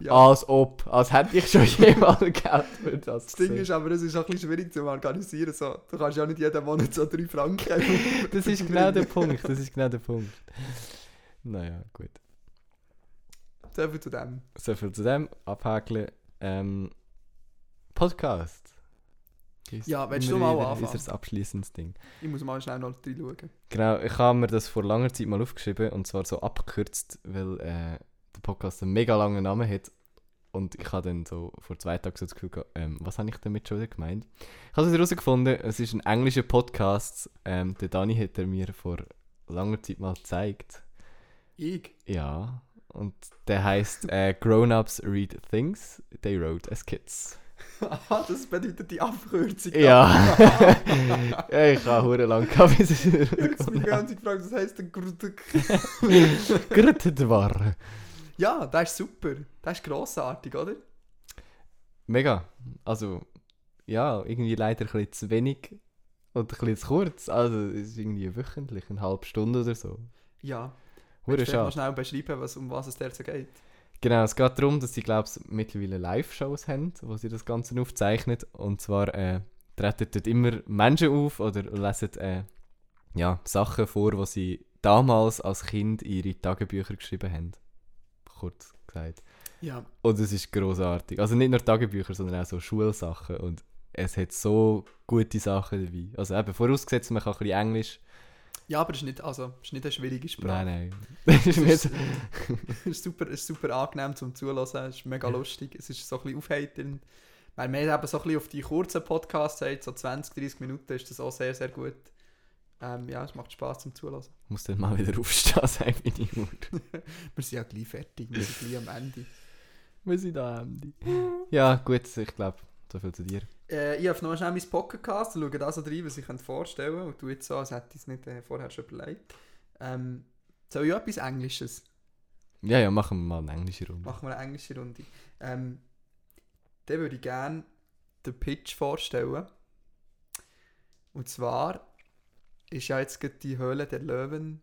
[SPEAKER 2] Ja.
[SPEAKER 1] Als ob, als hätte ich schon jemals Geld für das.
[SPEAKER 2] Das Ding ist aber, es ist auch ein bisschen schwierig zu organisieren. So. Du kannst ja nicht jeden Monat so 3 Franken
[SPEAKER 1] das ist genau der Punkt, das ist genau der Punkt. Naja, gut.
[SPEAKER 2] So viel zu dem.
[SPEAKER 1] So viel zu dem, abhakeln. Ähm, Podcast. Ist
[SPEAKER 2] Ja, willst du mal anfangen?
[SPEAKER 1] Unser abschließendes Ding.
[SPEAKER 2] Ich muss mal schnell noch reinschauen.
[SPEAKER 1] Genau, ich habe mir das vor langer Zeit mal aufgeschrieben und zwar so abgekürzt, weil äh, der Podcast einen mega langen Namen hat. Und ich habe dann so vor zwei Tagen so das Gefühl gehabt, ähm, was habe ich damit schon wieder gemeint? Ich habe es herausgefunden, es ist ein englischer Podcast. Ähm, der Dani hat er mir vor langer Zeit mal gezeigt.
[SPEAKER 2] Ich?
[SPEAKER 1] Ja, und der heißt äh, Grown-Ups Read Things They Wrote as Kids.
[SPEAKER 2] Aha, das bedeutet die Abkürzung.
[SPEAKER 1] Ja. ich habe hure lang gehabt, bis ich
[SPEAKER 2] Ich habe mich Zeit gefragt, was heisst denn?
[SPEAKER 1] Gerüttet war.
[SPEAKER 2] Ja, das ist super. Das ist grossartig, oder?
[SPEAKER 1] Mega. Also, ja, irgendwie leider ein bisschen zu wenig und ein bisschen zu kurz. Also, es ist irgendwie wöchentlich, eine halbe Stunde oder so.
[SPEAKER 2] Ja.
[SPEAKER 1] Hure
[SPEAKER 2] Willst du mal
[SPEAKER 1] schade.
[SPEAKER 2] schnell beschreiben, was, um was es der so geht?
[SPEAKER 1] Genau, es geht darum, dass sie, glaube ich, mittlerweile Live-Shows haben, wo sie das Ganze aufzeichnen. Und zwar äh, treten dort immer Menschen auf oder lesen äh, ja, Sachen vor, die sie damals als Kind in ihre Tagebücher geschrieben haben. Kurz gesagt.
[SPEAKER 2] Ja.
[SPEAKER 1] Und es ist großartig. Also nicht nur Tagebücher, sondern auch so Schulsachen. Und es hat so gute Sachen dabei. Also eben vorausgesetzt, man kann ein bisschen Englisch.
[SPEAKER 2] Ja, aber es ist nicht, also, es ist nicht eine schwierige Sprache.
[SPEAKER 1] Nein, nein. Das ist
[SPEAKER 2] es ist super, es ist super angenehm zum Zuhören, es ist mega lustig, es ist so ein bisschen aufheiternd. Weil man eben so ein bisschen auf die kurzen Podcasts sagt, so 20, 30 Minuten ist das auch sehr, sehr gut. Ähm, ja, es macht Spaß zum Zuhören.
[SPEAKER 1] Ich muss dann mal wieder aufstehen, sagt meine Mutter.
[SPEAKER 2] Wir sind ja gleich fertig, wir sind gleich am Ende.
[SPEAKER 1] Wir sind da, Andy. Ja, gut, ich glaube, so viel zu dir.
[SPEAKER 2] Äh, ich habe noch schnell mein Podcast, schaue da so rein, was ich vorstellen könnte. Und tu jetzt so, als hätte ich es nicht äh, vorher schon überlegt. Ähm, soll ich auch etwas Englisches?
[SPEAKER 1] Ja, ja, machen wir mal eine englische Runde.
[SPEAKER 2] Machen wir eine englische Runde. Ähm, dann würde ich gerne den Pitch vorstellen. Und zwar ist ja jetzt gerade die Höhle der Löwen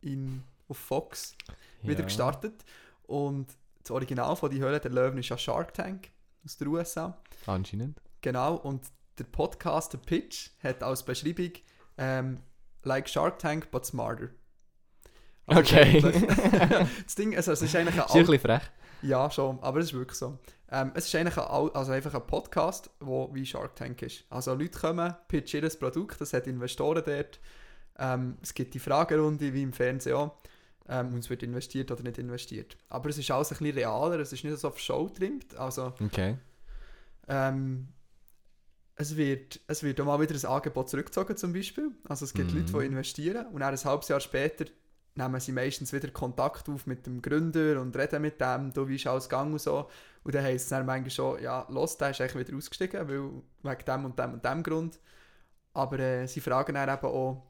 [SPEAKER 2] in, auf Fox wieder
[SPEAKER 1] Ja.
[SPEAKER 2] gestartet. Und das Original von die Höhle der Löwen ist ja Shark Tank aus der USA.
[SPEAKER 1] Anscheinend.
[SPEAKER 2] Genau, und der Podcast, der Pitch, hat als Beschreibung ähm, Like Shark Tank, but smarter. Also
[SPEAKER 1] Okay.
[SPEAKER 2] das Ding, also es ist eigentlich ein
[SPEAKER 1] Ist ein bisschen frech.
[SPEAKER 2] ja, schon, aber es ist wirklich so. Ähm, es ist eigentlich ein, also einfach ein Podcast, wo wie Shark Tank ist. Also Leute kommen, pitchen ihr Produkt, es hat Investoren dort. Ähm, es gibt die Fragerunde, wie im Fernsehen auch. Ähm, und es wird investiert oder nicht investiert. Aber es ist alles ein bisschen realer, es ist nicht so auf Show trimmt. Also
[SPEAKER 1] Okay.
[SPEAKER 2] Ähm, es wird, es wird auch mal wieder ein Angebot zurückgezogen zum Beispiel. Also es gibt
[SPEAKER 1] Mhm.
[SPEAKER 2] Leute, die investieren und dann ein halbes Jahr später nehmen sie meistens wieder Kontakt auf mit dem Gründer und reden mit dem, du wie ist alles gegangen und so. Und dann heisst es dann manchmal schon, ja, los, der ist eigentlich wieder ausgestiegen, weil wegen dem und dem und dem Grund. Aber äh, sie fragen dann eben auch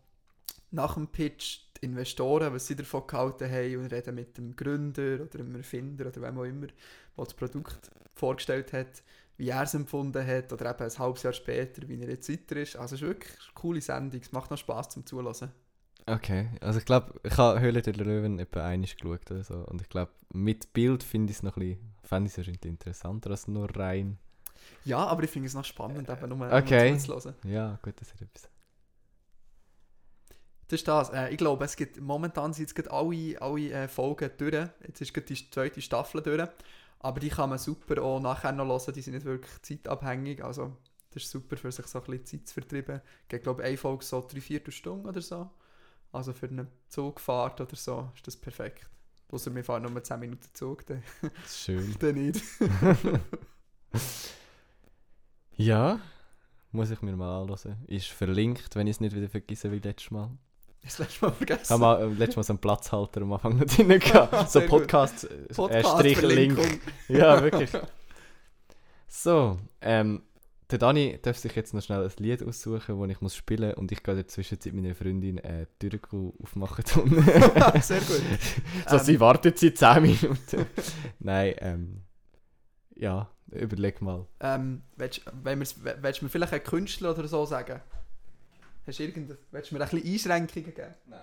[SPEAKER 2] nach dem Pitch die Investoren, was sie davon gehalten haben und reden mit dem Gründer oder dem Erfinder oder wem auch immer, der das Produkt vorgestellt hat, wie er es empfunden hat oder eben ein halbes Jahr später, wie er jetzt weiter ist. Also es ist wirklich eine coole Sendung, es macht noch Spass zum Zuhören.
[SPEAKER 1] Okay, also ich glaube, ich habe Höhle der Löwen etwa einig geschaut oder so. Und ich glaube, mit Bild finde ich es noch ein bisschen, fände ich es wahrscheinlich interessanter als nur rein.
[SPEAKER 2] Ja, aber ich finde es noch spannend, eben nur,
[SPEAKER 1] Okay.
[SPEAKER 2] nur zuzuhören.
[SPEAKER 1] Ja, gut, das ist etwas.
[SPEAKER 2] Das ist das. Äh, ich glaube, es gibt, momentan sind jetzt gerade alle, alle äh, Folgen durch. Jetzt ist gerade die zweite Staffel durch. Aber die kann man super auch nachher noch hören. Die sind nicht wirklich zeitabhängig. Also, das ist super, für sich so ein bisschen Zeit zu vertreiben. Ich glaube, eine Folge so drei, vier Stunden oder so. Also für eine Zugfahrt oder so ist das perfekt. Außer wir fahren nur 10 Minuten Zug, dann,
[SPEAKER 1] schön.
[SPEAKER 2] dann nicht.
[SPEAKER 1] Ja, muss ich mir mal anhören. Ist verlinkt, wenn ich es nicht wieder vergesse wie letztes Mal.
[SPEAKER 2] Das letzte Mal vergessen.
[SPEAKER 1] habe mal, äh, letztes Mal so einen Platzhalter am Anfang noch drin gehabt. So
[SPEAKER 2] gut.
[SPEAKER 1] Podcast, äh,
[SPEAKER 2] Podcast
[SPEAKER 1] Strich Link. Ja, wirklich. So, ähm, der Dani darf sich jetzt noch schnell ein Lied aussuchen, das ich muss spielen und ich gehe in der Zwischenzeit meiner Freundin äh, die Tür aufmachen.
[SPEAKER 2] Sehr gut.
[SPEAKER 1] so,
[SPEAKER 2] Ähm,
[SPEAKER 1] sie wartet seit 10 Minuten. Nein, ähm, ja, überleg mal.
[SPEAKER 2] Ähm, willst, wenn willst du mir vielleicht einen Künstler oder so sagen? Hast du irgendeine, willst du mir ein bisschen Einschränkungen geben?
[SPEAKER 1] Nein.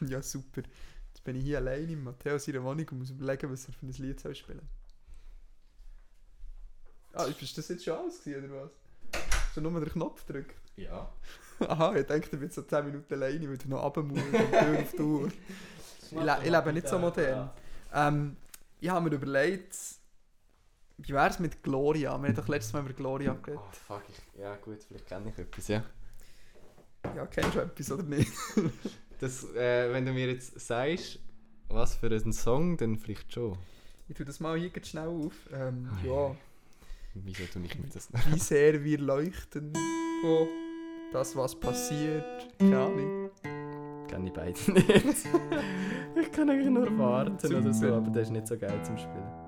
[SPEAKER 2] Ja, super. Jetzt bin ich hier allein in Matteo seiner Wohnung und muss überlegen, was er für ein Lied soll spielen Ah, ist das jetzt schon alles gewesen, oder was? Hast du nur den Knopf gedrückt?
[SPEAKER 1] Ja.
[SPEAKER 2] Aha, ich denke, du bist so 10 Minuten alleine, weil du noch runter musst und Tür auf Tour. Ich, le ich lebe nicht so modern. Ähm, ich habe mir überlegt, wie wäre es mit Gloria? Wir haben doch letztes Mal über Gloria geredet.
[SPEAKER 1] Oh, fuck. Ich, ja, gut, vielleicht kenne ich etwas, ja.
[SPEAKER 2] Ja, kennst du etwas oder nicht?
[SPEAKER 1] Das, äh, wenn du mir jetzt sagst, was für einen Song, dann vielleicht schon.
[SPEAKER 2] Ich tue das mal hier schnell auf. Ähm,
[SPEAKER 1] Ah,
[SPEAKER 2] ja,
[SPEAKER 1] Wieso tue ich mir das
[SPEAKER 2] wie sehr wir leuchten. Oh, das, was passiert. Keine Ahnung.
[SPEAKER 1] Kenne ich beide nicht. ich kann eigentlich nur warten oder so, aber das ist nicht so geil zum Spielen.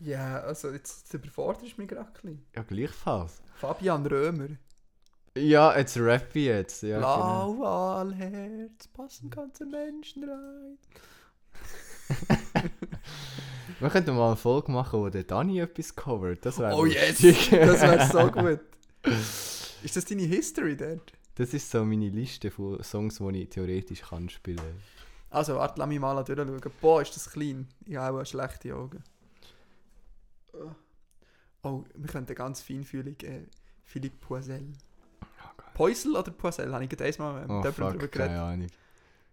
[SPEAKER 2] Ja, also jetzt überfordert es mich gerade ein bisschen.
[SPEAKER 1] Ja, gleichfalls.
[SPEAKER 2] Fabian Römer.
[SPEAKER 1] Ja, jetzt rap ich jetzt. Ja, genau.
[SPEAKER 2] Blauwalherz, passen ganze Menschen rein.
[SPEAKER 1] Wir könnten mal eine Folge machen, wo der Dani etwas covert. Das wäre
[SPEAKER 2] Oh yes,
[SPEAKER 1] lustig.
[SPEAKER 2] das wäre so gut. Ist das deine History dort?
[SPEAKER 1] Das ist so meine Liste von Songs, die ich theoretisch kann spielen
[SPEAKER 2] Also, warte, lass mich mal durchschauen. Boah, ist das klein. Ich habe auch schlechte Augen. Oh, wir könnten ganz feinfühlig äh, Philippe Poisel. Poisel oder Poisel? Habe ich gerade einmal mit
[SPEAKER 1] Oh
[SPEAKER 2] jemandem darüber
[SPEAKER 1] keine
[SPEAKER 2] geredet.
[SPEAKER 1] Ahnung.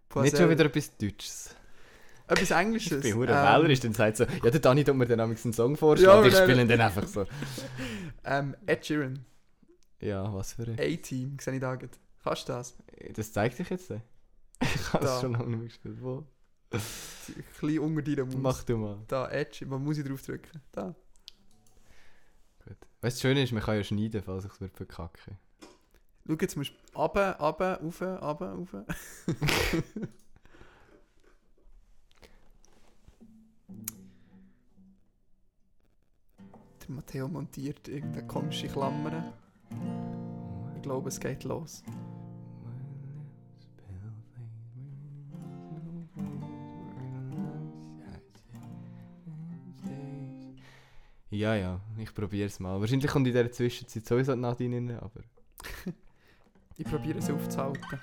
[SPEAKER 2] Poisel.
[SPEAKER 1] Nicht schon wieder etwas Deutsches.
[SPEAKER 2] Etwas Englisches.
[SPEAKER 1] Ich bin hure
[SPEAKER 2] ähm,
[SPEAKER 1] wählerisch, dann sagt so, ja, der Dani tut mir dann einen Song vorschlagen,
[SPEAKER 2] Ja,
[SPEAKER 1] ich
[SPEAKER 2] aber
[SPEAKER 1] spiele
[SPEAKER 2] dann-
[SPEAKER 1] einfach so.
[SPEAKER 2] Ähm, Ed Sheeran.
[SPEAKER 1] Ja, was für ein...
[SPEAKER 2] A-Team, sehe ich da gerade. Kannst du das?
[SPEAKER 1] Das zeigt sich jetzt. Ich habe es schon lange nicht mehr gespielt. Wo?
[SPEAKER 2] Ein bisschen unter deiner Maus.
[SPEAKER 1] Mach du mal.
[SPEAKER 2] Da, Edge. Wo muss ich drauf drücken? Da.
[SPEAKER 1] Gut. Weißt du, das Schöne ist, man kann ja schneiden, falls ich es wird verkacken.
[SPEAKER 2] Schau, jetzt musst du runter, runter, rauf, runter, rauf. Der Matteo montiert irgendeine komische Klammer. Ich glaube, es geht los.
[SPEAKER 1] Ja, ja, ich probiere es mal. Wahrscheinlich kommt in dieser Zwischenzeit sowieso die Nadine rein, aber...
[SPEAKER 2] Ich probiere es aufzuhalten.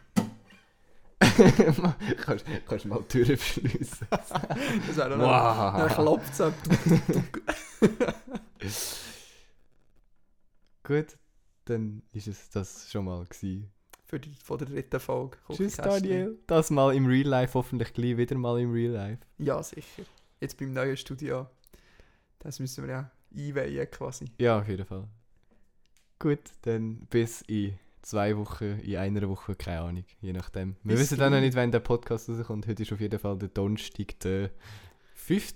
[SPEAKER 1] kannst, kannst du mal die Tür verschliessen.
[SPEAKER 2] Das wäre noch Dann
[SPEAKER 1] Wow.
[SPEAKER 2] klopft es ab.
[SPEAKER 1] Gut, dann ist es das schon mal gewesen.
[SPEAKER 2] Für die, von der dritten Folge.
[SPEAKER 1] Tschüss. Daniel. Das mal im Real Life, hoffentlich gleich wieder mal im Real Life.
[SPEAKER 2] Ja, sicher. Jetzt beim neuen Studio. Das müssen wir ja einweihen quasi.
[SPEAKER 1] Ja, auf jeden Fall. Gut, dann bis in zwei Wochen, in einer Woche, keine Ahnung, je nachdem. Wir
[SPEAKER 2] Bis
[SPEAKER 1] wissen dann noch nicht, wann der Podcast rauskommt. Heute ist auf jeden Fall der Donnerstag, der 5.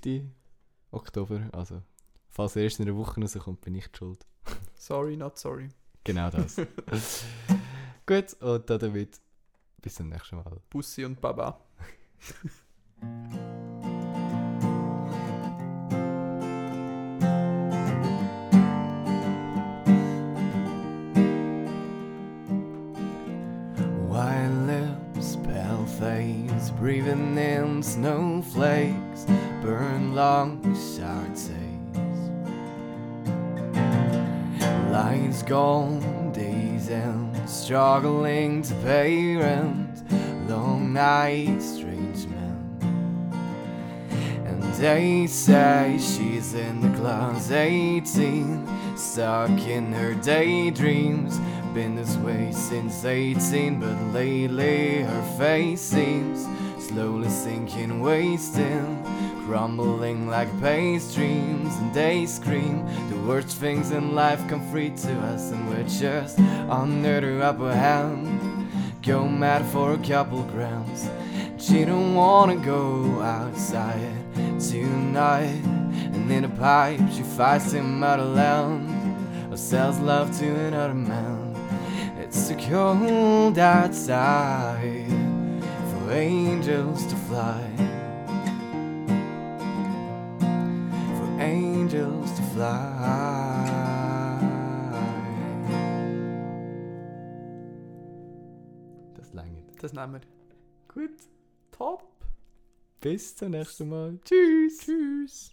[SPEAKER 1] Oktober. Also, falls er erst in einer Woche rauskommt, bin ich schuld.
[SPEAKER 2] Sorry, not sorry.
[SPEAKER 1] Genau das. Gut, und damit
[SPEAKER 6] Bis zum nächsten Mal.
[SPEAKER 2] Bussi und Baba.
[SPEAKER 6] breathing in snowflakes, burn long hard days. Lights gone, days end, struggling to pay rent, long nights, strange men. And they say she's in the class 18, stuck in her daydreams. Been this way since 18, but lately her face seems slowly sinking, wasting, crumbling like pastries. And they scream the worst things in life come free to us, and we're just under the upper hand. Go mad for a couple grams. She don't wanna go outside tonight. And in a pipe, she fights him out of land. Or sells love to another man. It's too cold outside angels to fly. For angels to fly. Das lange.
[SPEAKER 2] Das nehmen wir.
[SPEAKER 6] Gut.
[SPEAKER 2] Top.
[SPEAKER 6] Bis zum nächsten Mal. Tschüss.
[SPEAKER 2] Tschüss.